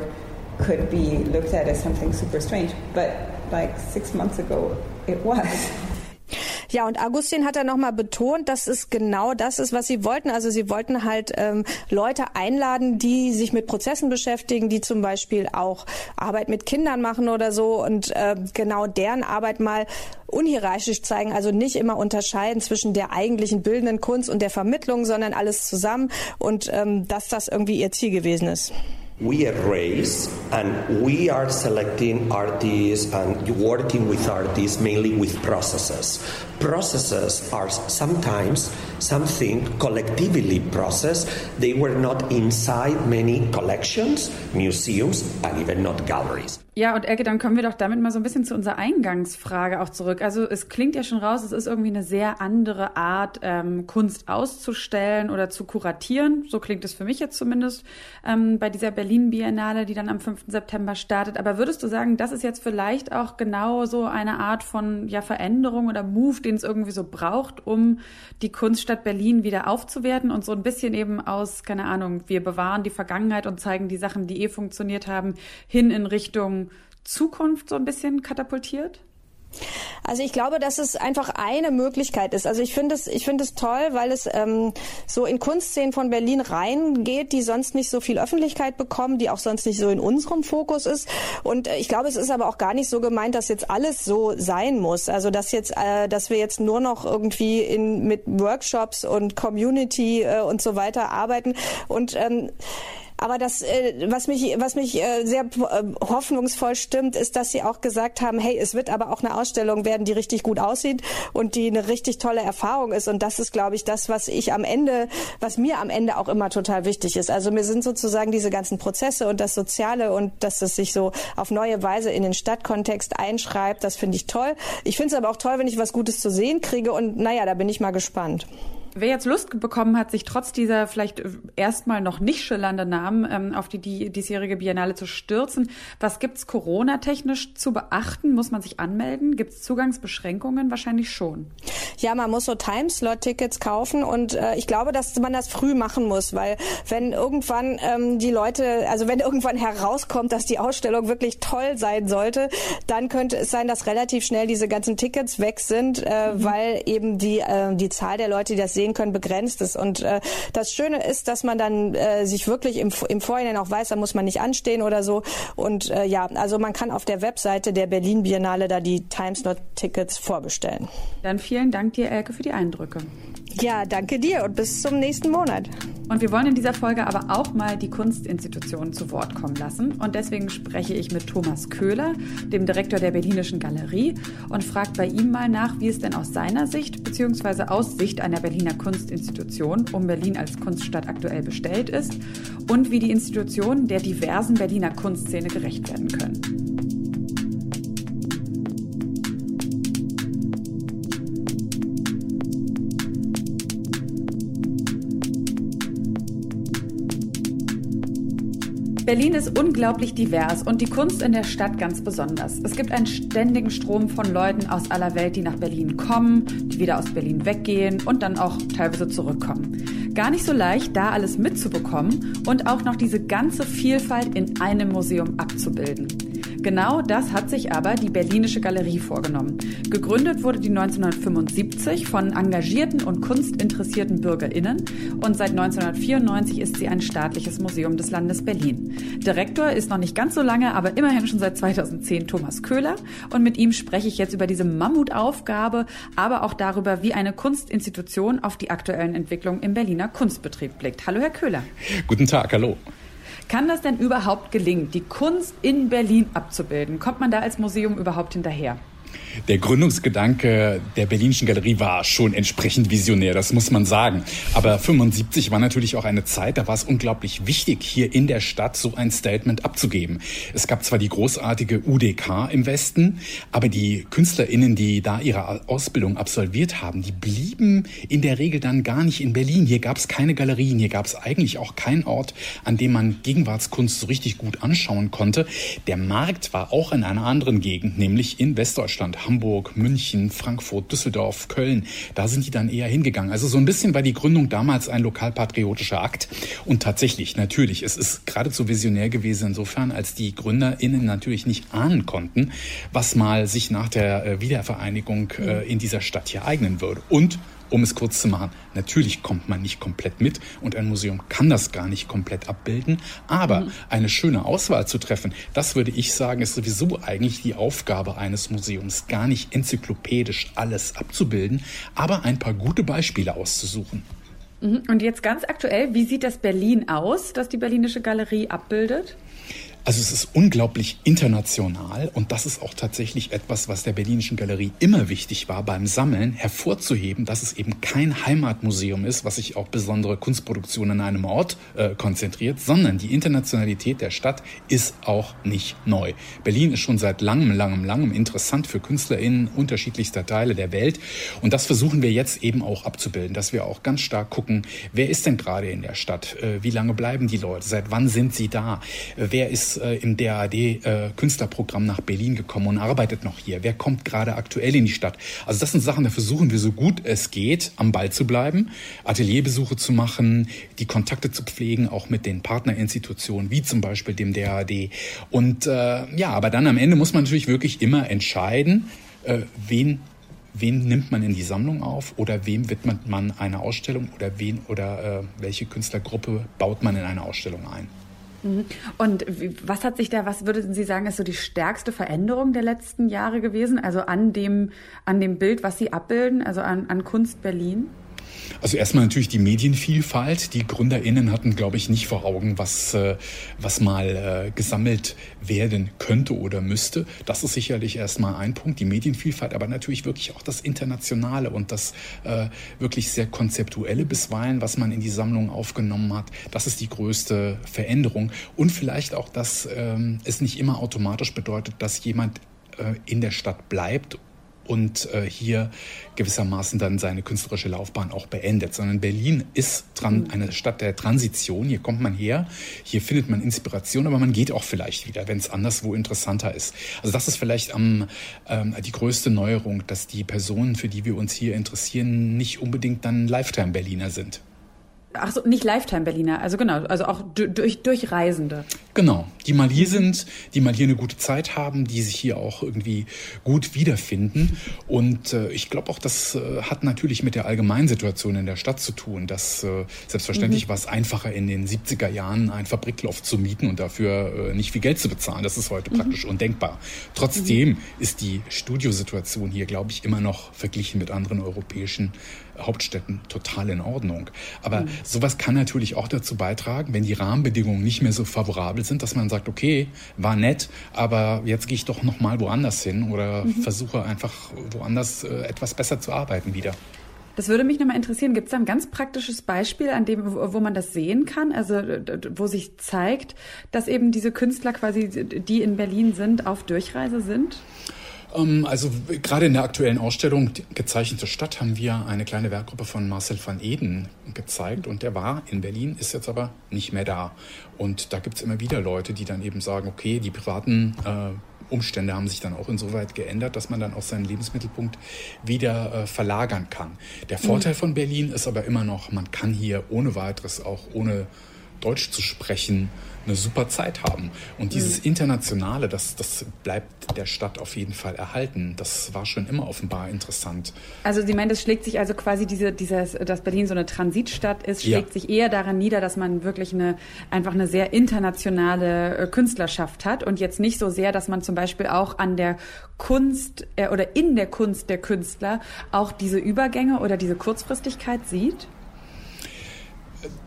could be looked at as something super strange. But like six months ago, it was. Ja, und Augustin hat dann nochmal betont, dass es genau das ist, was sie wollten. Also sie wollten halt ähm, Leute einladen, die sich mit Prozessen beschäftigen, die zum Beispiel auch Arbeit mit Kindern machen oder so und äh, genau deren Arbeit mal unhierarchisch zeigen, also nicht immer unterscheiden zwischen der eigentlichen bildenden Kunst und der Vermittlung, sondern alles zusammen und ähm, dass das irgendwie ihr Ziel gewesen ist. We erase and we are selecting artists and working with artists mainly with processes. Processes are sometimes something collectively processed. They were not inside many collections, museums, and even not galleries. Ja, und Elke, dann kommen wir doch damit mal so ein bisschen zu unserer Eingangsfrage auch zurück. Also es klingt ja schon raus, es ist irgendwie eine sehr andere Art, ähm, Kunst auszustellen oder zu kuratieren. So klingt es für mich jetzt zumindest ähm, bei dieser Berlin Biennale, die dann am 5. September startet. Aber würdest du sagen, das ist jetzt vielleicht auch genau so eine Art von ja, Veränderung oder Move, den es irgendwie so braucht, um die Kunststadt Berlin wieder aufzuwerten und so ein bisschen eben aus, keine Ahnung, wir bewahren die Vergangenheit und zeigen die Sachen, die eh funktioniert haben, hin in Richtung Zukunft so ein bisschen katapultiert? Also ich glaube, dass es einfach eine Möglichkeit ist. Also ich finde es, ich finde es toll, weil es ähm, so in Kunstszenen von Berlin reingeht, die sonst nicht so viel Öffentlichkeit bekommen, die auch sonst nicht so in unserem Fokus ist. Und äh, ich glaube, es ist aber auch gar nicht so gemeint, dass jetzt alles so sein muss. Also dass jetzt, äh, dass wir jetzt nur noch irgendwie in mit Workshops und Community äh, und so weiter arbeiten und ähm, aber das, äh, was mich, was mich äh, sehr äh, hoffnungsvoll stimmt, ist, dass sie auch gesagt haben, hey, es wird aber auch eine Ausstellung werden, die richtig gut aussieht und die eine richtig tolle Erfahrung ist. Und das ist, glaube ich, das, was ich am Ende, was mir am Ende auch immer total wichtig ist. Also mir sind sozusagen diese ganzen Prozesse und das Soziale und dass es sich so auf neue Weise in den Stadtkontext einschreibt, das finde ich toll. Ich finde es aber auch toll, wenn ich was Gutes zu sehen kriege und naja, da bin ich mal gespannt. Wer jetzt Lust bekommen hat, sich trotz dieser vielleicht erstmal noch nicht schillernden Namen ähm, auf die, die diesjährige Biennale zu stürzen, was gibt's Corona-technisch zu beachten? Muss man sich anmelden? Gibt's Zugangsbeschränkungen? Wahrscheinlich schon. Ja, man muss so Timeslot-Tickets kaufen und äh, ich glaube, dass man das früh machen muss, weil wenn irgendwann ähm, die Leute, also wenn irgendwann herauskommt, dass die Ausstellung wirklich toll sein sollte, dann könnte es sein, dass relativ schnell diese ganzen Tickets weg sind, äh, mhm. weil eben die äh, die Zahl der Leute, die das sehen können, begrenzt ist. Und äh, das Schöne ist, dass man dann äh, sich wirklich im, im Vorhinein auch weiß, da muss man nicht anstehen oder so. Und äh, ja, also man kann auf der Webseite der Berlin Biennale da die Timeslot-Tickets vorbestellen. Dann vielen Dank dir, Elke, für die Eindrücke. Ja, danke dir und bis zum nächsten Monat. Und wir wollen in dieser Folge aber auch mal die Kunstinstitutionen zu Wort kommen lassen. Und deswegen spreche ich mit Thomas Köhler, dem Direktor der Berlinischen Galerie, und frage bei ihm mal nach, wie es denn aus seiner Sicht bzw. aus Sicht einer Berliner Kunstinstitution um Berlin als Kunststadt aktuell bestellt ist und wie die Institutionen der diversen Berliner Kunstszene gerecht werden können. Berlin ist unglaublich divers und die Kunst in der Stadt ganz besonders. Es gibt einen ständigen Strom von Leuten aus aller Welt, die nach Berlin kommen, die wieder aus Berlin weggehen und dann auch teilweise zurückkommen. Gar nicht so leicht, da alles mitzubekommen und auch noch diese ganze Vielfalt in einem Museum abzubilden. Genau das hat sich aber die Berlinische Galerie vorgenommen. Gegründet wurde die 1975 von engagierten und kunstinteressierten BürgerInnen und seit 1994 ist sie ein staatliches Museum des Landes Berlin. Direktor ist noch nicht ganz so lange, aber immerhin schon seit 2010 Thomas Köhler und mit ihm spreche ich jetzt über diese Mammutaufgabe, aber auch darüber, wie eine Kunstinstitution auf die aktuellen Entwicklungen im Berliner Kunstbetrieb blickt. Hallo, Herr Köhler. Guten Tag, hallo. Kann das denn überhaupt gelingen, die Kunst in Berlin abzubilden? Kommt man da als Museum überhaupt hinterher? Der Gründungsgedanke der Berlinischen Galerie war schon entsprechend visionär, das muss man sagen. Aber 75 war natürlich auch eine Zeit, da war es unglaublich wichtig, hier in der Stadt so ein Statement abzugeben. Es gab zwar die großartige UDK im Westen, aber die KünstlerInnen, die da ihre Ausbildung absolviert haben, die blieben in der Regel dann gar nicht in Berlin. Hier gab es keine Galerien, hier gab es eigentlich auch keinen Ort, an dem man Gegenwartskunst so richtig gut anschauen konnte. Der Markt war auch in einer anderen Gegend, nämlich in Westdeutschland. Hamburg, München, Frankfurt, Düsseldorf, Köln. Da sind die dann eher hingegangen. Also so ein bisschen war die Gründung damals ein lokalpatriotischer Akt. Und tatsächlich, natürlich, es ist geradezu visionär gewesen insofern, als die GründerInnen natürlich nicht ahnen konnten, was mal sich nach der äh, Wiedervereinigung äh, in dieser Stadt hier eignen würde. Und um es kurz zu machen, natürlich kommt man nicht komplett mit und ein Museum kann das gar nicht komplett abbilden, aber mhm. eine schöne Auswahl zu treffen, das würde ich sagen, ist sowieso eigentlich die Aufgabe eines Museums, gar nicht enzyklopädisch alles abzubilden, aber ein paar gute Beispiele auszusuchen. Mhm. Und jetzt ganz aktuell, wie sieht das Berlin aus, das die Berlinische Galerie abbildet? Also es ist unglaublich international und das ist auch tatsächlich etwas, was der Berlinischen Galerie immer wichtig war beim Sammeln, hervorzuheben, dass es eben kein Heimatmuseum ist, was sich auf besondere Kunstproduktionen an einem Ort äh, konzentriert, sondern die Internationalität der Stadt ist auch nicht neu. Berlin ist schon seit langem, langem, langem interessant für KünstlerInnen unterschiedlichster Teile der Welt und das versuchen wir jetzt eben auch abzubilden, dass wir auch ganz stark gucken, wer ist denn gerade in der Stadt, äh, wie lange bleiben die Leute, seit wann sind sie da, wer ist äh, im DAAD äh, Künstlerprogramm nach Berlin gekommen und arbeitet noch hier? Wer kommt gerade aktuell in die Stadt? Also das sind Sachen, da versuchen wir so gut es geht, am Ball zu bleiben, Atelierbesuche zu machen, die Kontakte zu pflegen, auch mit den Partnerinstitutionen, wie zum Beispiel dem DAAD. Und äh, ja, aber dann am Ende muss man natürlich wirklich immer entscheiden, äh, wen wen nimmt man in die Sammlung auf oder wem widmet man eine Ausstellung oder wen oder äh, welche Künstlergruppe baut man in eine Ausstellung ein. Mhm. Und was hat sich da, was würden Sie sagen, ist so die stärkste Veränderung der letzten Jahre gewesen? Also an dem, an dem Bild, was Sie abbilden, also an, an Kunst Berlin? Also erstmal natürlich die Medienvielfalt. Die GründerInnen hatten, glaube ich, nicht vor Augen, was, äh, was mal äh, gesammelt werden könnte oder müsste. Das ist sicherlich erstmal ein Punkt, die Medienvielfalt, aber natürlich wirklich auch das Internationale und das äh, wirklich sehr konzeptuelle bisweilen, was man in die Sammlung aufgenommen hat. Das ist die größte Veränderung. Und vielleicht auch, dass ähm, es nicht immer automatisch bedeutet, dass jemand äh, in der Stadt bleibt und äh, hier gewissermaßen dann seine künstlerische Laufbahn auch beendet, sondern Berlin ist dran, mhm. eine Stadt der Transition. Hier kommt man her, hier findet man Inspiration, aber man geht auch vielleicht wieder, wenn es anderswo interessanter ist. Also das ist vielleicht am, ähm, die größte Neuerung, dass die Personen, für die wir uns hier interessieren, nicht unbedingt dann Lifetime-Berliner sind. Ach so, nicht Lifetime-Berliner, also genau, also auch durch, durch Reisende. Genau, die mal hier sind, die mal hier eine gute Zeit haben, die sich hier auch irgendwie gut wiederfinden. Und äh, ich glaube auch, das äh, hat natürlich mit der allgemeinen Situation in der Stadt zu tun. Dass äh, selbstverständlich mhm. war es einfacher in den 70er Jahren ein Fabrikloft zu mieten und dafür äh, nicht viel Geld zu bezahlen. Das ist heute mhm. praktisch undenkbar. Trotzdem mhm. ist die Studiosituation hier, glaube ich, immer noch verglichen mit anderen europäischen Hauptstädten total in Ordnung. Aber mhm. sowas kann natürlich auch dazu beitragen, wenn die Rahmenbedingungen nicht mehr so favorabel sind, dass man sagt, okay, war nett, aber jetzt gehe ich doch noch mal woanders hin oder mhm. versuche einfach woanders äh, etwas besser zu arbeiten wieder. Das würde mich nochmal interessieren. Gibt es da ein ganz praktisches Beispiel, an dem, wo, wo man das sehen kann? Also, wo sich zeigt, dass eben diese Künstler quasi, die in Berlin sind, auf Durchreise sind? Ähm, also gerade in der aktuellen Ausstellung Gezeichnete Stadt haben wir eine kleine Werkgruppe von Marcel van Eden gezeigt und der war in Berlin, ist jetzt aber nicht mehr da. Und da gibt es immer wieder Leute, die dann eben sagen, okay, die privaten äh, Umstände haben sich dann auch insoweit geändert, dass man dann auch seinen Lebensmittelpunkt wieder äh, verlagern kann. Der Vorteil mhm. von Berlin ist aber immer noch, man kann hier ohne weiteres auch ohne Deutsch zu sprechen eine super Zeit haben. Und dieses mhm. Internationale, das, das bleibt der Stadt auf jeden Fall erhalten. Das war schon immer offenbar interessant. Also Sie meinen, das schlägt sich also quasi diese, dieses, dass Berlin so eine Transitstadt ist, schlägt ja. sich eher daran nieder, dass man wirklich eine einfach eine sehr internationale äh, Künstlerschaft hat und jetzt nicht so sehr, dass man zum Beispiel auch an der Kunst äh, oder in der Kunst der Künstler auch diese Übergänge oder diese Kurzfristigkeit sieht?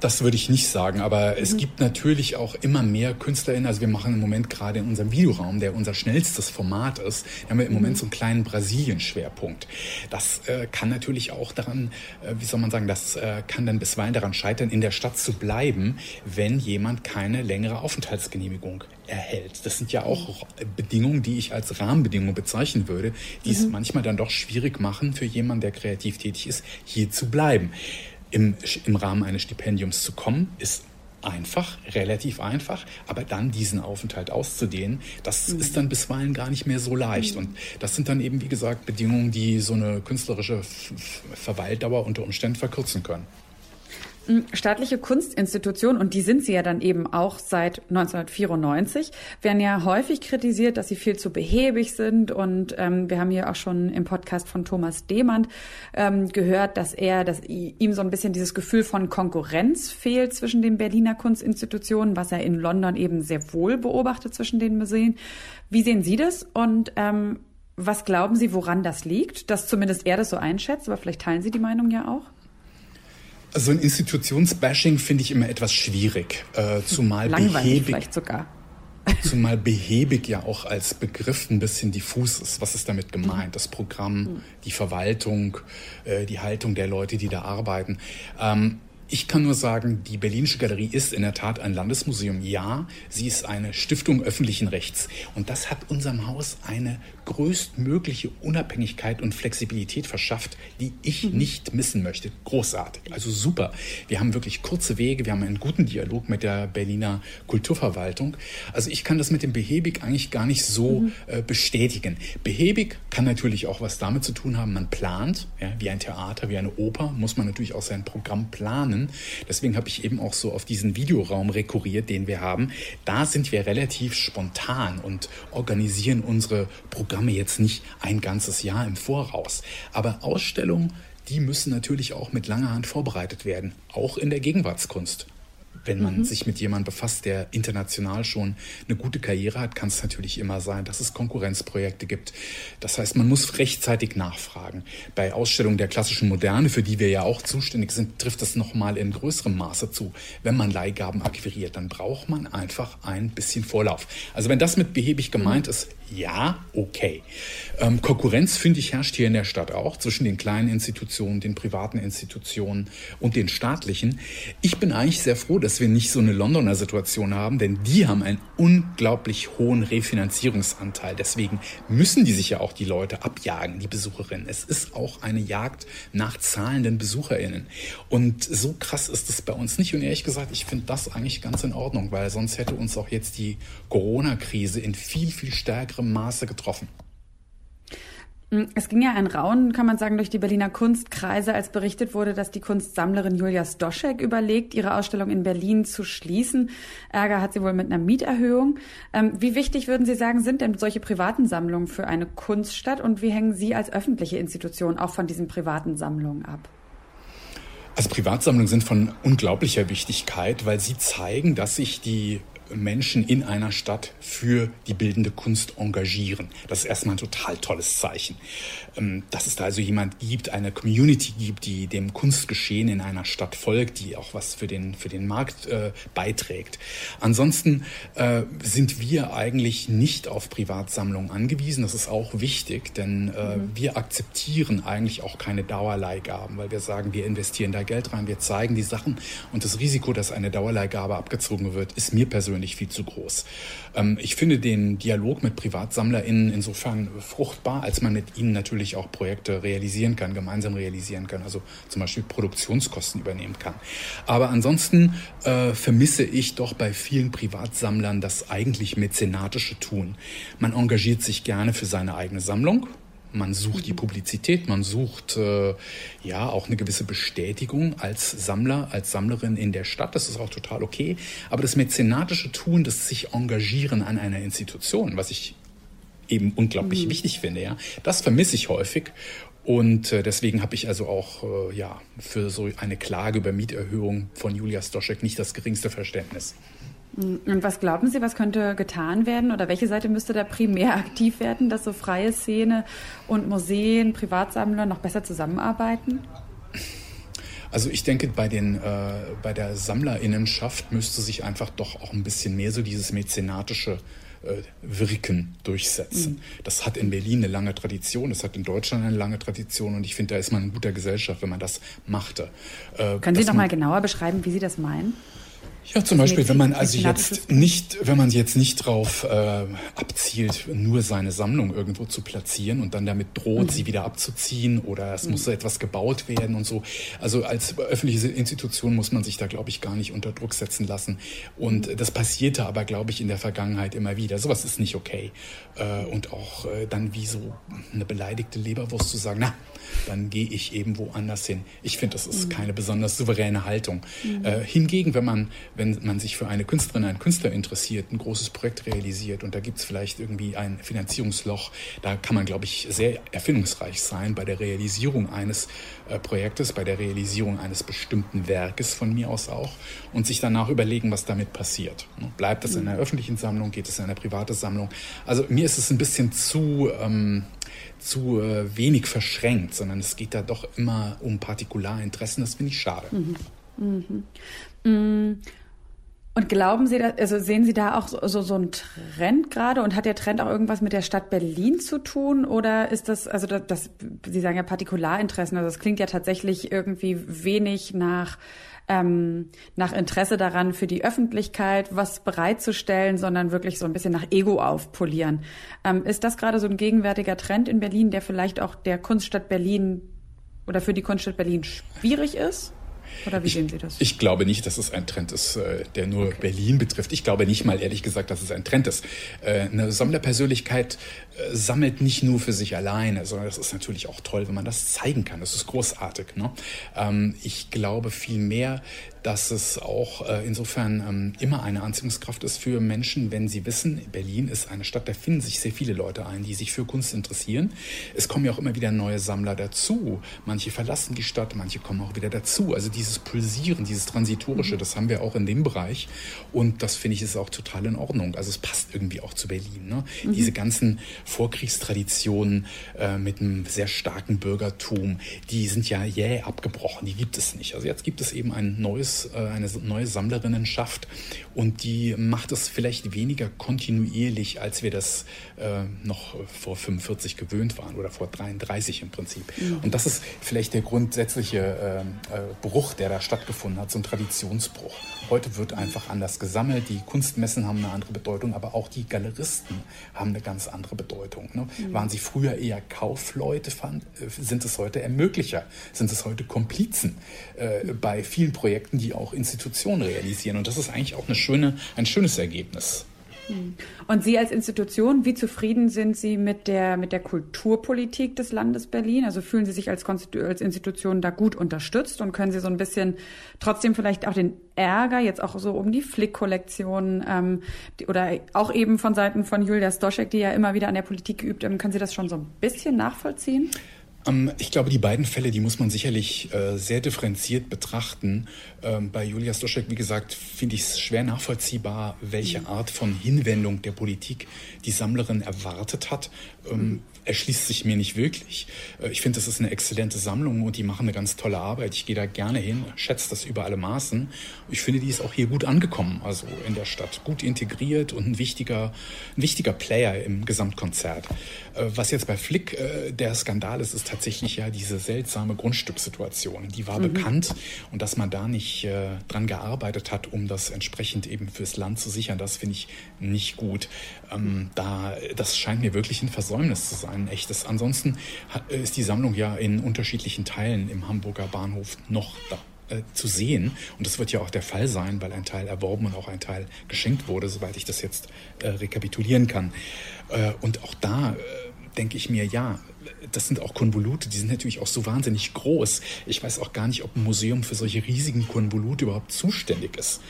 Das würde ich nicht sagen, aber mhm. es gibt natürlich auch immer mehr KünstlerInnen. Also wir machen im Moment gerade in unserem Videoraum, der unser schnellstes Format ist, haben wir im Moment mhm. so einen kleinen Brasilien-Schwerpunkt. Das äh, kann natürlich auch daran, äh, wie soll man sagen, das äh, kann dann bisweilen daran scheitern, in der Stadt zu bleiben, wenn jemand keine längere Aufenthaltsgenehmigung erhält. Das sind ja auch Bedingungen, die ich als Rahmenbedingungen bezeichnen würde, die mhm. es manchmal dann doch schwierig machen für jemanden, der kreativ tätig ist, hier zu bleiben im, im Rahmen eines Stipendiums zu kommen, ist einfach, relativ einfach, aber dann diesen Aufenthalt auszudehnen, das mhm. ist dann bisweilen gar nicht mehr so leicht. Mhm. Und das sind dann eben, wie gesagt, Bedingungen, die so eine künstlerische Verweildauer unter Umständen verkürzen können. Staatliche Kunstinstitutionen, und die sind sie ja dann eben auch seit 1994, werden ja häufig kritisiert, dass sie viel zu behäbig sind. Und ähm, wir haben hier auch schon im Podcast von Thomas Demand ähm, gehört, dass er, dass ihm so ein bisschen dieses Gefühl von Konkurrenz fehlt zwischen den Berliner Kunstinstitutionen, was er in London eben sehr wohl beobachtet zwischen den Museen. Wie sehen Sie das? Und ähm, was glauben Sie, woran das liegt? Dass zumindest er das so einschätzt, aber vielleicht teilen Sie die Meinung ja auch. Also ein Institutionsbashing finde ich immer etwas schwierig, äh, zumal Langweilig behäbig, vielleicht sogar. zumal behäbig ja auch als Begriff ein bisschen diffus ist. Was ist damit gemeint? Das Programm, mhm. die Verwaltung, äh, die Haltung der Leute, die da arbeiten. Ähm, ich kann nur sagen, die Berlinische Galerie ist in der Tat ein Landesmuseum. Ja, sie ist eine Stiftung öffentlichen Rechts. Und das hat unserem Haus eine größtmögliche Unabhängigkeit und Flexibilität verschafft, die ich mhm. nicht missen möchte. Großartig. Also super. Wir haben wirklich kurze Wege. Wir haben einen guten Dialog mit der Berliner Kulturverwaltung. Also ich kann das mit dem Behäbig eigentlich gar nicht so mhm. äh, bestätigen. Behäbig kann natürlich auch was damit zu tun haben. Man plant, ja, wie ein Theater, wie eine Oper, muss man natürlich auch sein Programm planen können. Deswegen habe ich eben auch so auf diesen Videoraum rekurriert, den wir haben. Da sind wir relativ spontan und organisieren unsere Programme jetzt nicht ein ganzes Jahr im Voraus. Aber Ausstellungen, die müssen natürlich auch mit langer Hand vorbereitet werden, auch in der Gegenwartskunst. Wenn man mhm. sich mit jemandem befasst, der international schon eine gute Karriere hat, kann es natürlich immer sein, dass es Konkurrenzprojekte gibt. Das heißt, man muss rechtzeitig nachfragen. Bei Ausstellungen der klassischen Moderne, für die wir ja auch zuständig sind, trifft das nochmal in größerem Maße zu. Wenn man Leihgaben akquiriert, dann braucht man einfach ein bisschen Vorlauf. Also wenn das mit behäbig gemeint mhm. ist, Ja, okay. Ähm, Konkurrenz, finde ich, herrscht hier in der Stadt auch zwischen den kleinen Institutionen, den privaten Institutionen und den staatlichen. Ich bin eigentlich sehr froh, dass wir nicht so eine Londoner Situation haben, denn die haben einen unglaublich hohen Refinanzierungsanteil. Deswegen müssen die sich ja auch die Leute abjagen, die Besucherinnen. Es ist auch eine Jagd nach zahlenden BesucherInnen. Und so krass ist es bei uns nicht. Und ehrlich gesagt, ich finde das eigentlich ganz in Ordnung, weil sonst hätte uns auch jetzt die Corona-Krise in viel, viel stärkerem Maße getroffen. Mm, es ging ja ein Raunen, kann man sagen, durch die Berliner Kunstkreise, als berichtet wurde, dass die Kunstsammlerin Julia Stoschek überlegt, ihre Ausstellung in Berlin zu schließen. Ärger hat sie wohl mit einer Mieterhöhung. Ähm, wie wichtig würden Sie sagen, sind denn solche privaten Sammlungen für eine Kunststadt und wie hängen Sie als öffentliche Institution auch von diesen privaten Sammlungen ab? Also Privatsammlungen sind von unglaublicher Wichtigkeit, weil sie zeigen, dass sich die Menschen in einer Stadt für die bildende Kunst engagieren. Das ist erstmal ein total tolles Zeichen. Ähm, dass es da also jemand gibt, eine Community gibt, die dem Kunstgeschehen in einer Stadt folgt, die auch was für den, für den Markt äh, beiträgt. Ansonsten äh, sind wir eigentlich nicht auf Privatsammlungen angewiesen. Das ist auch wichtig, denn äh, mhm. wir akzeptieren eigentlich auch keine Dauerleihgaben, weil wir sagen, wir investieren da Geld rein, wir zeigen die Sachen und das Risiko, dass eine Dauerleihgabe abgezogen wird, ist mir persönlich viel zu groß. Ähm, ich finde den Dialog mit PrivatsammlerInnen insofern fruchtbar, als man mit ihnen natürlich natürlich auch Projekte realisieren kann, gemeinsam realisieren kann, also zum Beispiel Produktionskosten übernehmen kann. Aber ansonsten äh, vermisse ich doch bei vielen Privatsammlern das eigentlich mäzenatische Tun. Man engagiert sich gerne für seine eigene Sammlung, man sucht die Publizität, man sucht äh, ja auch eine gewisse Bestätigung als Sammler, als Sammlerin in der Stadt. Das ist auch total okay. Aber das mäzenatische Tun, das sich engagieren an einer Institution, was ich eben unglaublich mhm. wichtig finde. Ja, das vermisse ich häufig. Und äh, deswegen habe ich also auch äh, ja, für so eine Klage über Mieterhöhung von Julia Stoschek nicht das geringste Verständnis. Mhm. Und was glauben Sie, was könnte getan werden oder welche Seite müsste da primär aktiv werden, dass so freie Szene und Museen, Privatsammler noch besser zusammenarbeiten? Also ich denke, bei, den, äh, bei der Sammlerinnenschaft müsste sich einfach doch auch ein bisschen mehr so dieses mäzenatische äh, Wirken durchsetzen. Mhm. Das hat in Berlin eine lange Tradition, das hat in Deutschland eine lange Tradition und ich finde, da ist man in guter Gesellschaft, wenn man das machte. Äh, Können Sie noch mal genauer beschreiben, wie Sie das meinen? Ja, zum Beispiel, wenn man also jetzt nicht, wenn man jetzt nicht drauf äh, abzielt, nur seine Sammlung irgendwo zu platzieren und dann damit droht, mhm. sie wieder abzuziehen oder es mhm. muss etwas gebaut werden und so. Also als öffentliche Institution muss man sich da, glaube ich, gar nicht unter Druck setzen lassen. Und mhm. das passierte aber, glaube ich, in der Vergangenheit immer wieder. Sowas ist nicht okay. Äh, und auch äh, dann wie so eine beleidigte Leberwurst zu sagen, na, dann gehe ich eben woanders hin. Ich finde, das ist mhm. keine besonders souveräne Haltung. Mhm. Äh, hingegen, wenn man, wenn man sich für eine Künstlerin, einen Künstler interessiert, ein großes Projekt realisiert und da gibt es vielleicht irgendwie ein Finanzierungsloch, da kann man, glaube ich, sehr erfindungsreich sein bei der Realisierung eines äh, Projektes, bei der Realisierung eines bestimmten Werkes von mir aus auch und sich danach überlegen, was damit passiert. Ne? Bleibt es in einer öffentlichen Sammlung, geht es in eine private Sammlung? Also mir ist es ein bisschen zu... Ähm, zu äh, wenig verschränkt, sondern es geht da doch immer um Partikularinteressen. Das finde ich schade. Mhm. Mhm. Mm. Und glauben Sie, also sehen Sie da auch so, so, einen Trend gerade und hat der Trend auch irgendwas mit der Stadt Berlin zu tun oder ist das, also das, das Sie sagen ja Partikularinteressen, also das klingt ja tatsächlich irgendwie wenig nach ähm, nach Interesse daran, für die Öffentlichkeit was bereitzustellen, sondern wirklich so ein bisschen nach Ego aufpolieren. Ähm, ist das gerade so ein gegenwärtiger Trend in Berlin, der vielleicht auch der Kunststadt Berlin oder für die Kunststadt Berlin schwierig ist? Oder wie ich, sehen Sie das? Ich glaube nicht, dass es ein Trend ist, äh, der nur okay. Berlin betrifft. Ich glaube nicht mal ehrlich gesagt, dass es ein Trend ist. Äh, eine Sammlerpersönlichkeit sammelt nicht nur für sich alleine, sondern das ist natürlich auch toll, wenn man das zeigen kann. Das ist großartig. Ne? Ähm, ich glaube vielmehr, dass es auch äh, insofern ähm, immer eine Anziehungskraft ist für Menschen, wenn sie wissen, Berlin ist eine Stadt, da finden sich sehr viele Leute ein, die sich für Kunst interessieren. Es kommen ja auch immer wieder neue Sammler dazu. Manche verlassen die Stadt, manche kommen auch wieder dazu. Also die dieses Pulsieren, dieses Transitorische, mhm. das haben wir auch in dem Bereich. Und das finde ich ist auch total in Ordnung. Also es passt irgendwie auch zu Berlin. Ne? Mhm. Diese ganzen Vorkriegstraditionen äh, mit einem sehr starken Bürgertum, die sind ja jäh abgebrochen. Die gibt es nicht. Also jetzt gibt es eben ein neues, äh, eine neue Sammlerinnenschaft und die macht es vielleicht weniger kontinuierlich, als wir das äh, noch vor 45 gewöhnt waren oder vor 33 im Prinzip. Mhm. Und das ist vielleicht der grundsätzliche äh, äh, Bruch, der da stattgefunden hat, so ein Traditionsbruch. Heute wird einfach anders gesammelt, die Kunstmessen haben eine andere Bedeutung, aber auch die Galeristen haben eine ganz andere Bedeutung. Ne? Mhm. Waren sie früher eher Kaufleute, fand, äh, sind es heute Ermöglicher, sind es heute Komplizen äh, bei vielen Projekten, die auch Institutionen realisieren. Und das ist eigentlich auch eine schöne, ein schönes Ergebnis. Und Sie als Institution, wie zufrieden sind Sie mit der, mit der Kulturpolitik des Landes Berlin? Also fühlen Sie sich als, als Institution da gut unterstützt und können Sie so ein bisschen trotzdem vielleicht auch den Ärger jetzt auch so um die Flick-Kollektion ähm, oder auch eben von Seiten von Julia Stoschek, die ja immer wieder an der Politik geübt haben, können Sie das schon so ein bisschen nachvollziehen? Ähm, ich glaube, die beiden Fälle, die muss man sicherlich äh, sehr differenziert betrachten. Ähm, bei Julia Stoschek, wie gesagt, finde ich es schwer nachvollziehbar, welche mhm. Art von Hinwendung der Politik die Sammlerin erwartet hat. Ähm, mhm erschließt sich mir nicht wirklich. Äh, ich finde, das ist eine exzellente Sammlung und die machen eine ganz tolle Arbeit. Ich gehe da gerne hin, schätze das über alle Maßen. Ich finde, die ist auch hier gut angekommen, also in der Stadt. Gut integriert und ein wichtiger, ein wichtiger Player im Gesamtkonzert. Äh, was jetzt bei Flick äh, der Skandal ist, ist tatsächlich ja diese seltsame Grundstückssituation. Die war mhm. bekannt und dass man da nicht dran gearbeitet hat, um das entsprechend eben fürs Land zu sichern, das finde ich nicht gut. Ähm, da, das scheint mir wirklich ein Versäumnis zu sein ein echtes. Ansonsten ist die Sammlung ja in unterschiedlichen Teilen im Hamburger Bahnhof noch da äh, zu sehen. Und das wird ja auch der Fall sein, weil ein Teil erworben und auch ein Teil geschenkt wurde, soweit ich das jetzt äh, rekapitulieren kann. Äh, und auch da äh, denke ich mir, ja, das sind auch Konvolute, die sind natürlich auch so wahnsinnig groß. Ich weiß auch gar nicht, ob ein Museum für solche riesigen Konvolute überhaupt zuständig ist.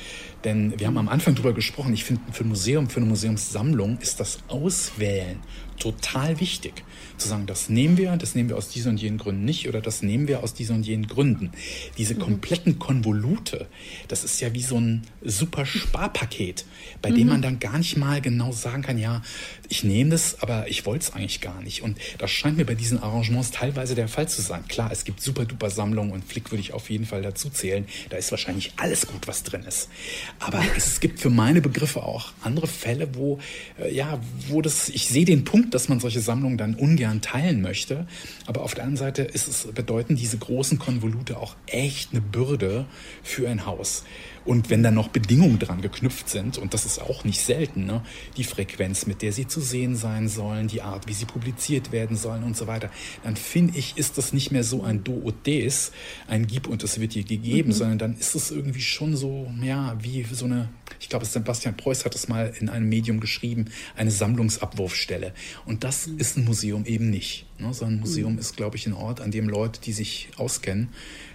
Denn wir haben am Anfang darüber gesprochen, ich finde, für ein Museum, für eine Museumssammlung ist das Auswählen total wichtig. Zu sagen, das nehmen wir, das nehmen wir aus diesen und jenen Gründen nicht oder das nehmen wir aus diesen und jenen Gründen. Diese mhm. kompletten Konvolute, das ist ja wie so ein super Sparpaket, bei mhm. dem man dann gar nicht mal genau sagen kann, ja, ich nehme das, aber ich wollte es eigentlich gar nicht. Und das scheint mir bei diesen Arrangements teilweise der Fall zu sein. Klar, es gibt super duper Sammlungen und Flick würde ich auf jeden Fall dazu zählen. Da ist wahrscheinlich alles gut, was drin ist. Aber es gibt für meine Begriffe auch andere Fälle, wo, äh, ja, wo das, ich sehe den Punkt, dass man solche Sammlungen dann ungern teilen möchte. Aber auf der anderen Seite ist es, bedeuten diese großen Konvolute auch echt eine Bürde für ein Haus. Und wenn dann noch Bedingungen dran geknüpft sind, und das ist auch nicht selten, ne, die Frequenz, mit der sie zu sehen sein sollen, die Art, wie sie publiziert werden sollen und so weiter, dann finde ich, ist das nicht mehr so ein Do und Des, ein Gib und es wird dir gegeben, mhm. sondern dann ist es irgendwie schon so, ja, wie so eine, ich glaube, Sebastian Preuß hat es mal in einem Medium geschrieben, eine Sammlungsabwurfstelle. Und das mhm. ist ein Museum eben nicht. Ne, sondern ein Museum mhm. ist, glaube ich, ein Ort, an dem Leute, die sich auskennen,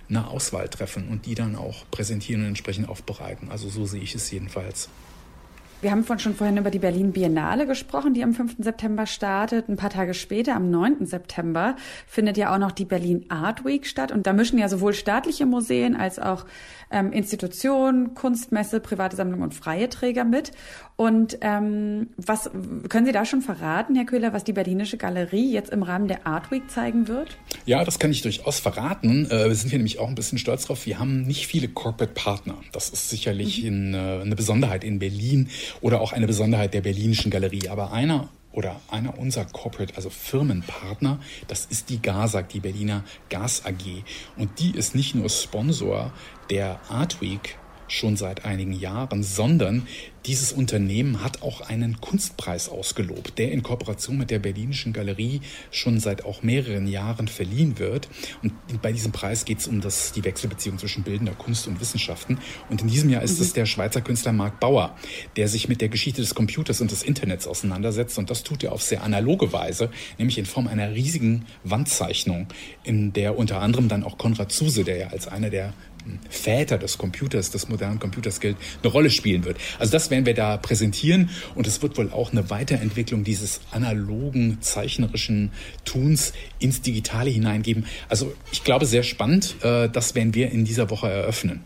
eine Auswahl treffen und die dann auch präsentieren und entsprechend aufbereiten. Also so sehe ich es jedenfalls. Wir haben schon vorhin über die Berlin Biennale gesprochen, die am 5. September startet. Ein paar Tage später, am 9. September, findet ja auch noch die Berlin Art Week statt. Und da mischen ja sowohl staatliche Museen als auch ähm, Institutionen, Kunstmesse, private Sammlungen und freie Träger mit. Und ähm, was können Sie da schon verraten, Herr Köhler, was die Berlinische Galerie jetzt im Rahmen der Art Week zeigen wird? Ja, das kann ich durchaus verraten. Äh, wir sind hier nämlich auch ein bisschen stolz drauf. Wir haben nicht viele Corporate Partner. Das ist sicherlich mhm. in, äh, eine Besonderheit in Berlin oder auch eine Besonderheit der Berlinischen Galerie. Aber einer oder einer unserer Corporate, also Firmenpartner, das ist die GASAG, die Berliner Gas AG. Und die ist nicht nur Sponsor der Art Week schon seit einigen Jahren, sondern dieses Unternehmen hat auch einen Kunstpreis ausgelobt, der in Kooperation mit der Berlinischen Galerie schon seit auch mehreren Jahren verliehen wird. Und bei diesem Preis geht es um das, die Wechselbeziehung zwischen bildender Kunst und Wissenschaften. Und in diesem Jahr ist mhm. es der Schweizer Künstler Marc Bauer, der sich mit der Geschichte des Computers und des Internets auseinandersetzt. Und das tut er auf sehr analoge Weise, nämlich in Form einer riesigen Wandzeichnung, in der unter anderem dann auch Konrad Zuse, der ja als einer der Väter des Computers, des modernen Computers gilt, eine Rolle spielen wird. Also das werden wir da präsentieren und es wird wohl auch eine Weiterentwicklung dieses analogen, zeichnerischen Tuns ins Digitale hineingeben. Also ich glaube, sehr spannend. Äh, das werden wir in dieser Woche eröffnen.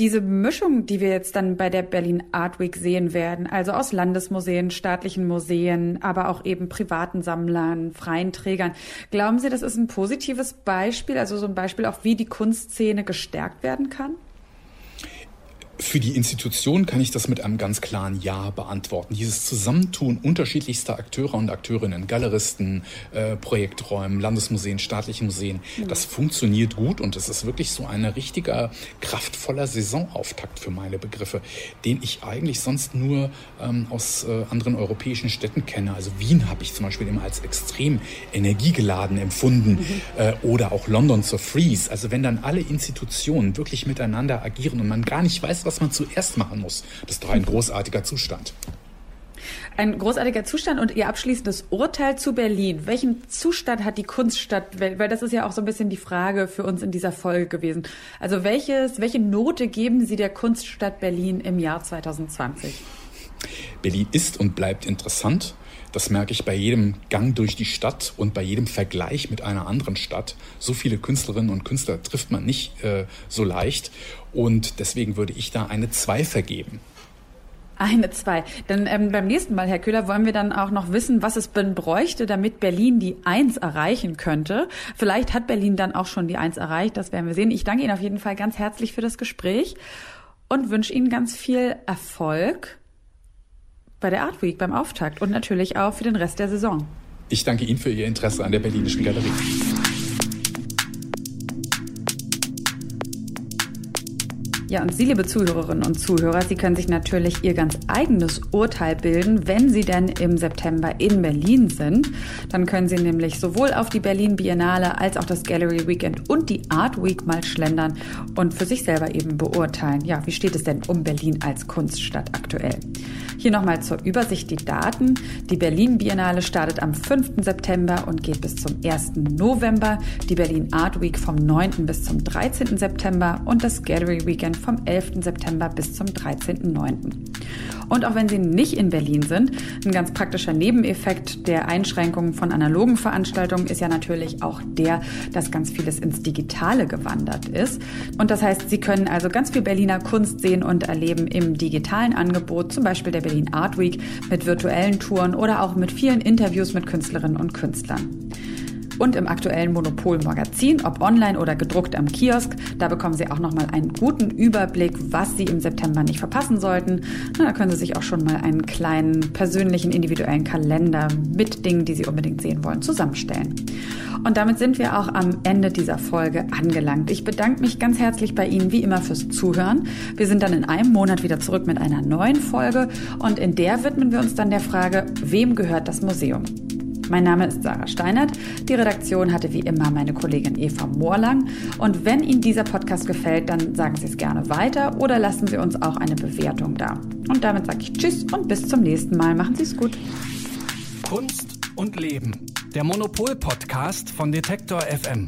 Diese Mischung, die wir jetzt dann bei der Berlin Art Week sehen werden, also aus Landesmuseen, staatlichen Museen, aber auch eben privaten Sammlern, freien Trägern, glauben Sie, das ist ein positives Beispiel, also so ein Beispiel auch, wie die Kunstszene gestärkt werden kann? Für die Institution kann ich das mit einem ganz klaren Ja beantworten. Dieses Zusammentun unterschiedlichster Akteure und Akteurinnen, Galeristen, äh, Projekträumen, Landesmuseen, staatliche Museen, mhm. das funktioniert gut und es ist wirklich so ein richtiger, kraftvoller Saisonauftakt für meine Begriffe, den ich eigentlich sonst nur ähm, aus äh, anderen europäischen Städten kenne. Also Wien habe ich zum Beispiel immer als extrem energiegeladen empfunden mhm. äh, oder auch London zur Freeze. Also wenn dann alle Institutionen wirklich miteinander agieren und man gar nicht weiß, was was man zuerst machen muss. Das ist doch ein großartiger Zustand. Ein großartiger Zustand und Ihr abschließendes Urteil zu Berlin. Welchen Zustand hat die Kunststadt? Weil das ist ja auch so ein bisschen die Frage für uns in dieser Folge gewesen. Also welches, welche Note geben Sie der Kunststadt Berlin im Jahr 2020? Berlin ist und bleibt interessant. Das merke ich bei jedem Gang durch die Stadt und bei jedem Vergleich mit einer anderen Stadt. So viele Künstlerinnen und Künstler trifft man nicht äh, so leicht. Und deswegen würde ich da eine 2 vergeben. Eine, zwei. Denn ähm, beim nächsten Mal, Herr Köhler, wollen wir dann auch noch wissen, was es bräuchte, damit Berlin die Eins erreichen könnte. Vielleicht hat Berlin dann auch schon die Eins erreicht, das werden wir sehen. Ich danke Ihnen auf jeden Fall ganz herzlich für das Gespräch und wünsche Ihnen ganz viel Erfolg bei der Art Week, beim Auftakt und natürlich auch für den Rest der Saison. Ich danke Ihnen für Ihr Interesse an der Berlinischen Galerie. Ja, und Sie, liebe Zuhörerinnen und Zuhörer, Sie können sich natürlich Ihr ganz eigenes Urteil bilden, wenn Sie denn im September in Berlin sind. Dann können Sie nämlich sowohl auf die Berlin Biennale als auch das Gallery Weekend und die Art Week mal schlendern und für sich selber eben beurteilen. Ja, wie steht es denn um Berlin als Kunststadt aktuell? Hier nochmal zur Übersicht die Daten. Die Berlin Biennale startet am 5. September und geht bis zum 1. November. Die Berlin Art Week vom 9. bis zum 13. September und das Gallery Weekend vom 11. September bis zum 13.9. Und auch wenn Sie nicht in Berlin sind, ein ganz praktischer Nebeneffekt der Einschränkungen von analogen Veranstaltungen ist ja natürlich auch der, dass ganz vieles ins Digitale gewandert ist. Und das heißt, Sie können also ganz viel Berliner Kunst sehen und erleben im digitalen Angebot, zum Beispiel der Berlin Art Week mit virtuellen Touren oder auch mit vielen Interviews mit Künstlerinnen und Künstlern und im aktuellen Monopol-Magazin, ob online oder gedruckt am Kiosk. Da bekommen Sie auch nochmal einen guten Überblick, was Sie im September nicht verpassen sollten. Na, da können Sie sich auch schon mal einen kleinen persönlichen, individuellen Kalender mit Dingen, die Sie unbedingt sehen wollen, zusammenstellen. Und damit sind wir auch am Ende dieser Folge angelangt. Ich bedanke mich ganz herzlich bei Ihnen wie immer fürs Zuhören. Wir sind dann in einem Monat wieder zurück mit einer neuen Folge und in der widmen wir uns dann der Frage, wem gehört das Museum? Mein Name ist Sarah Steinert. Die Redaktion hatte wie immer meine Kollegin Eva Moorlang. Und wenn Ihnen dieser Podcast gefällt, dann sagen Sie es gerne weiter oder lassen Sie uns auch eine Bewertung da. Und damit sage ich Tschüss und bis zum nächsten Mal. Machen Sie es gut. Kunst und Leben. Der Monopol-Podcast von Detektor FM.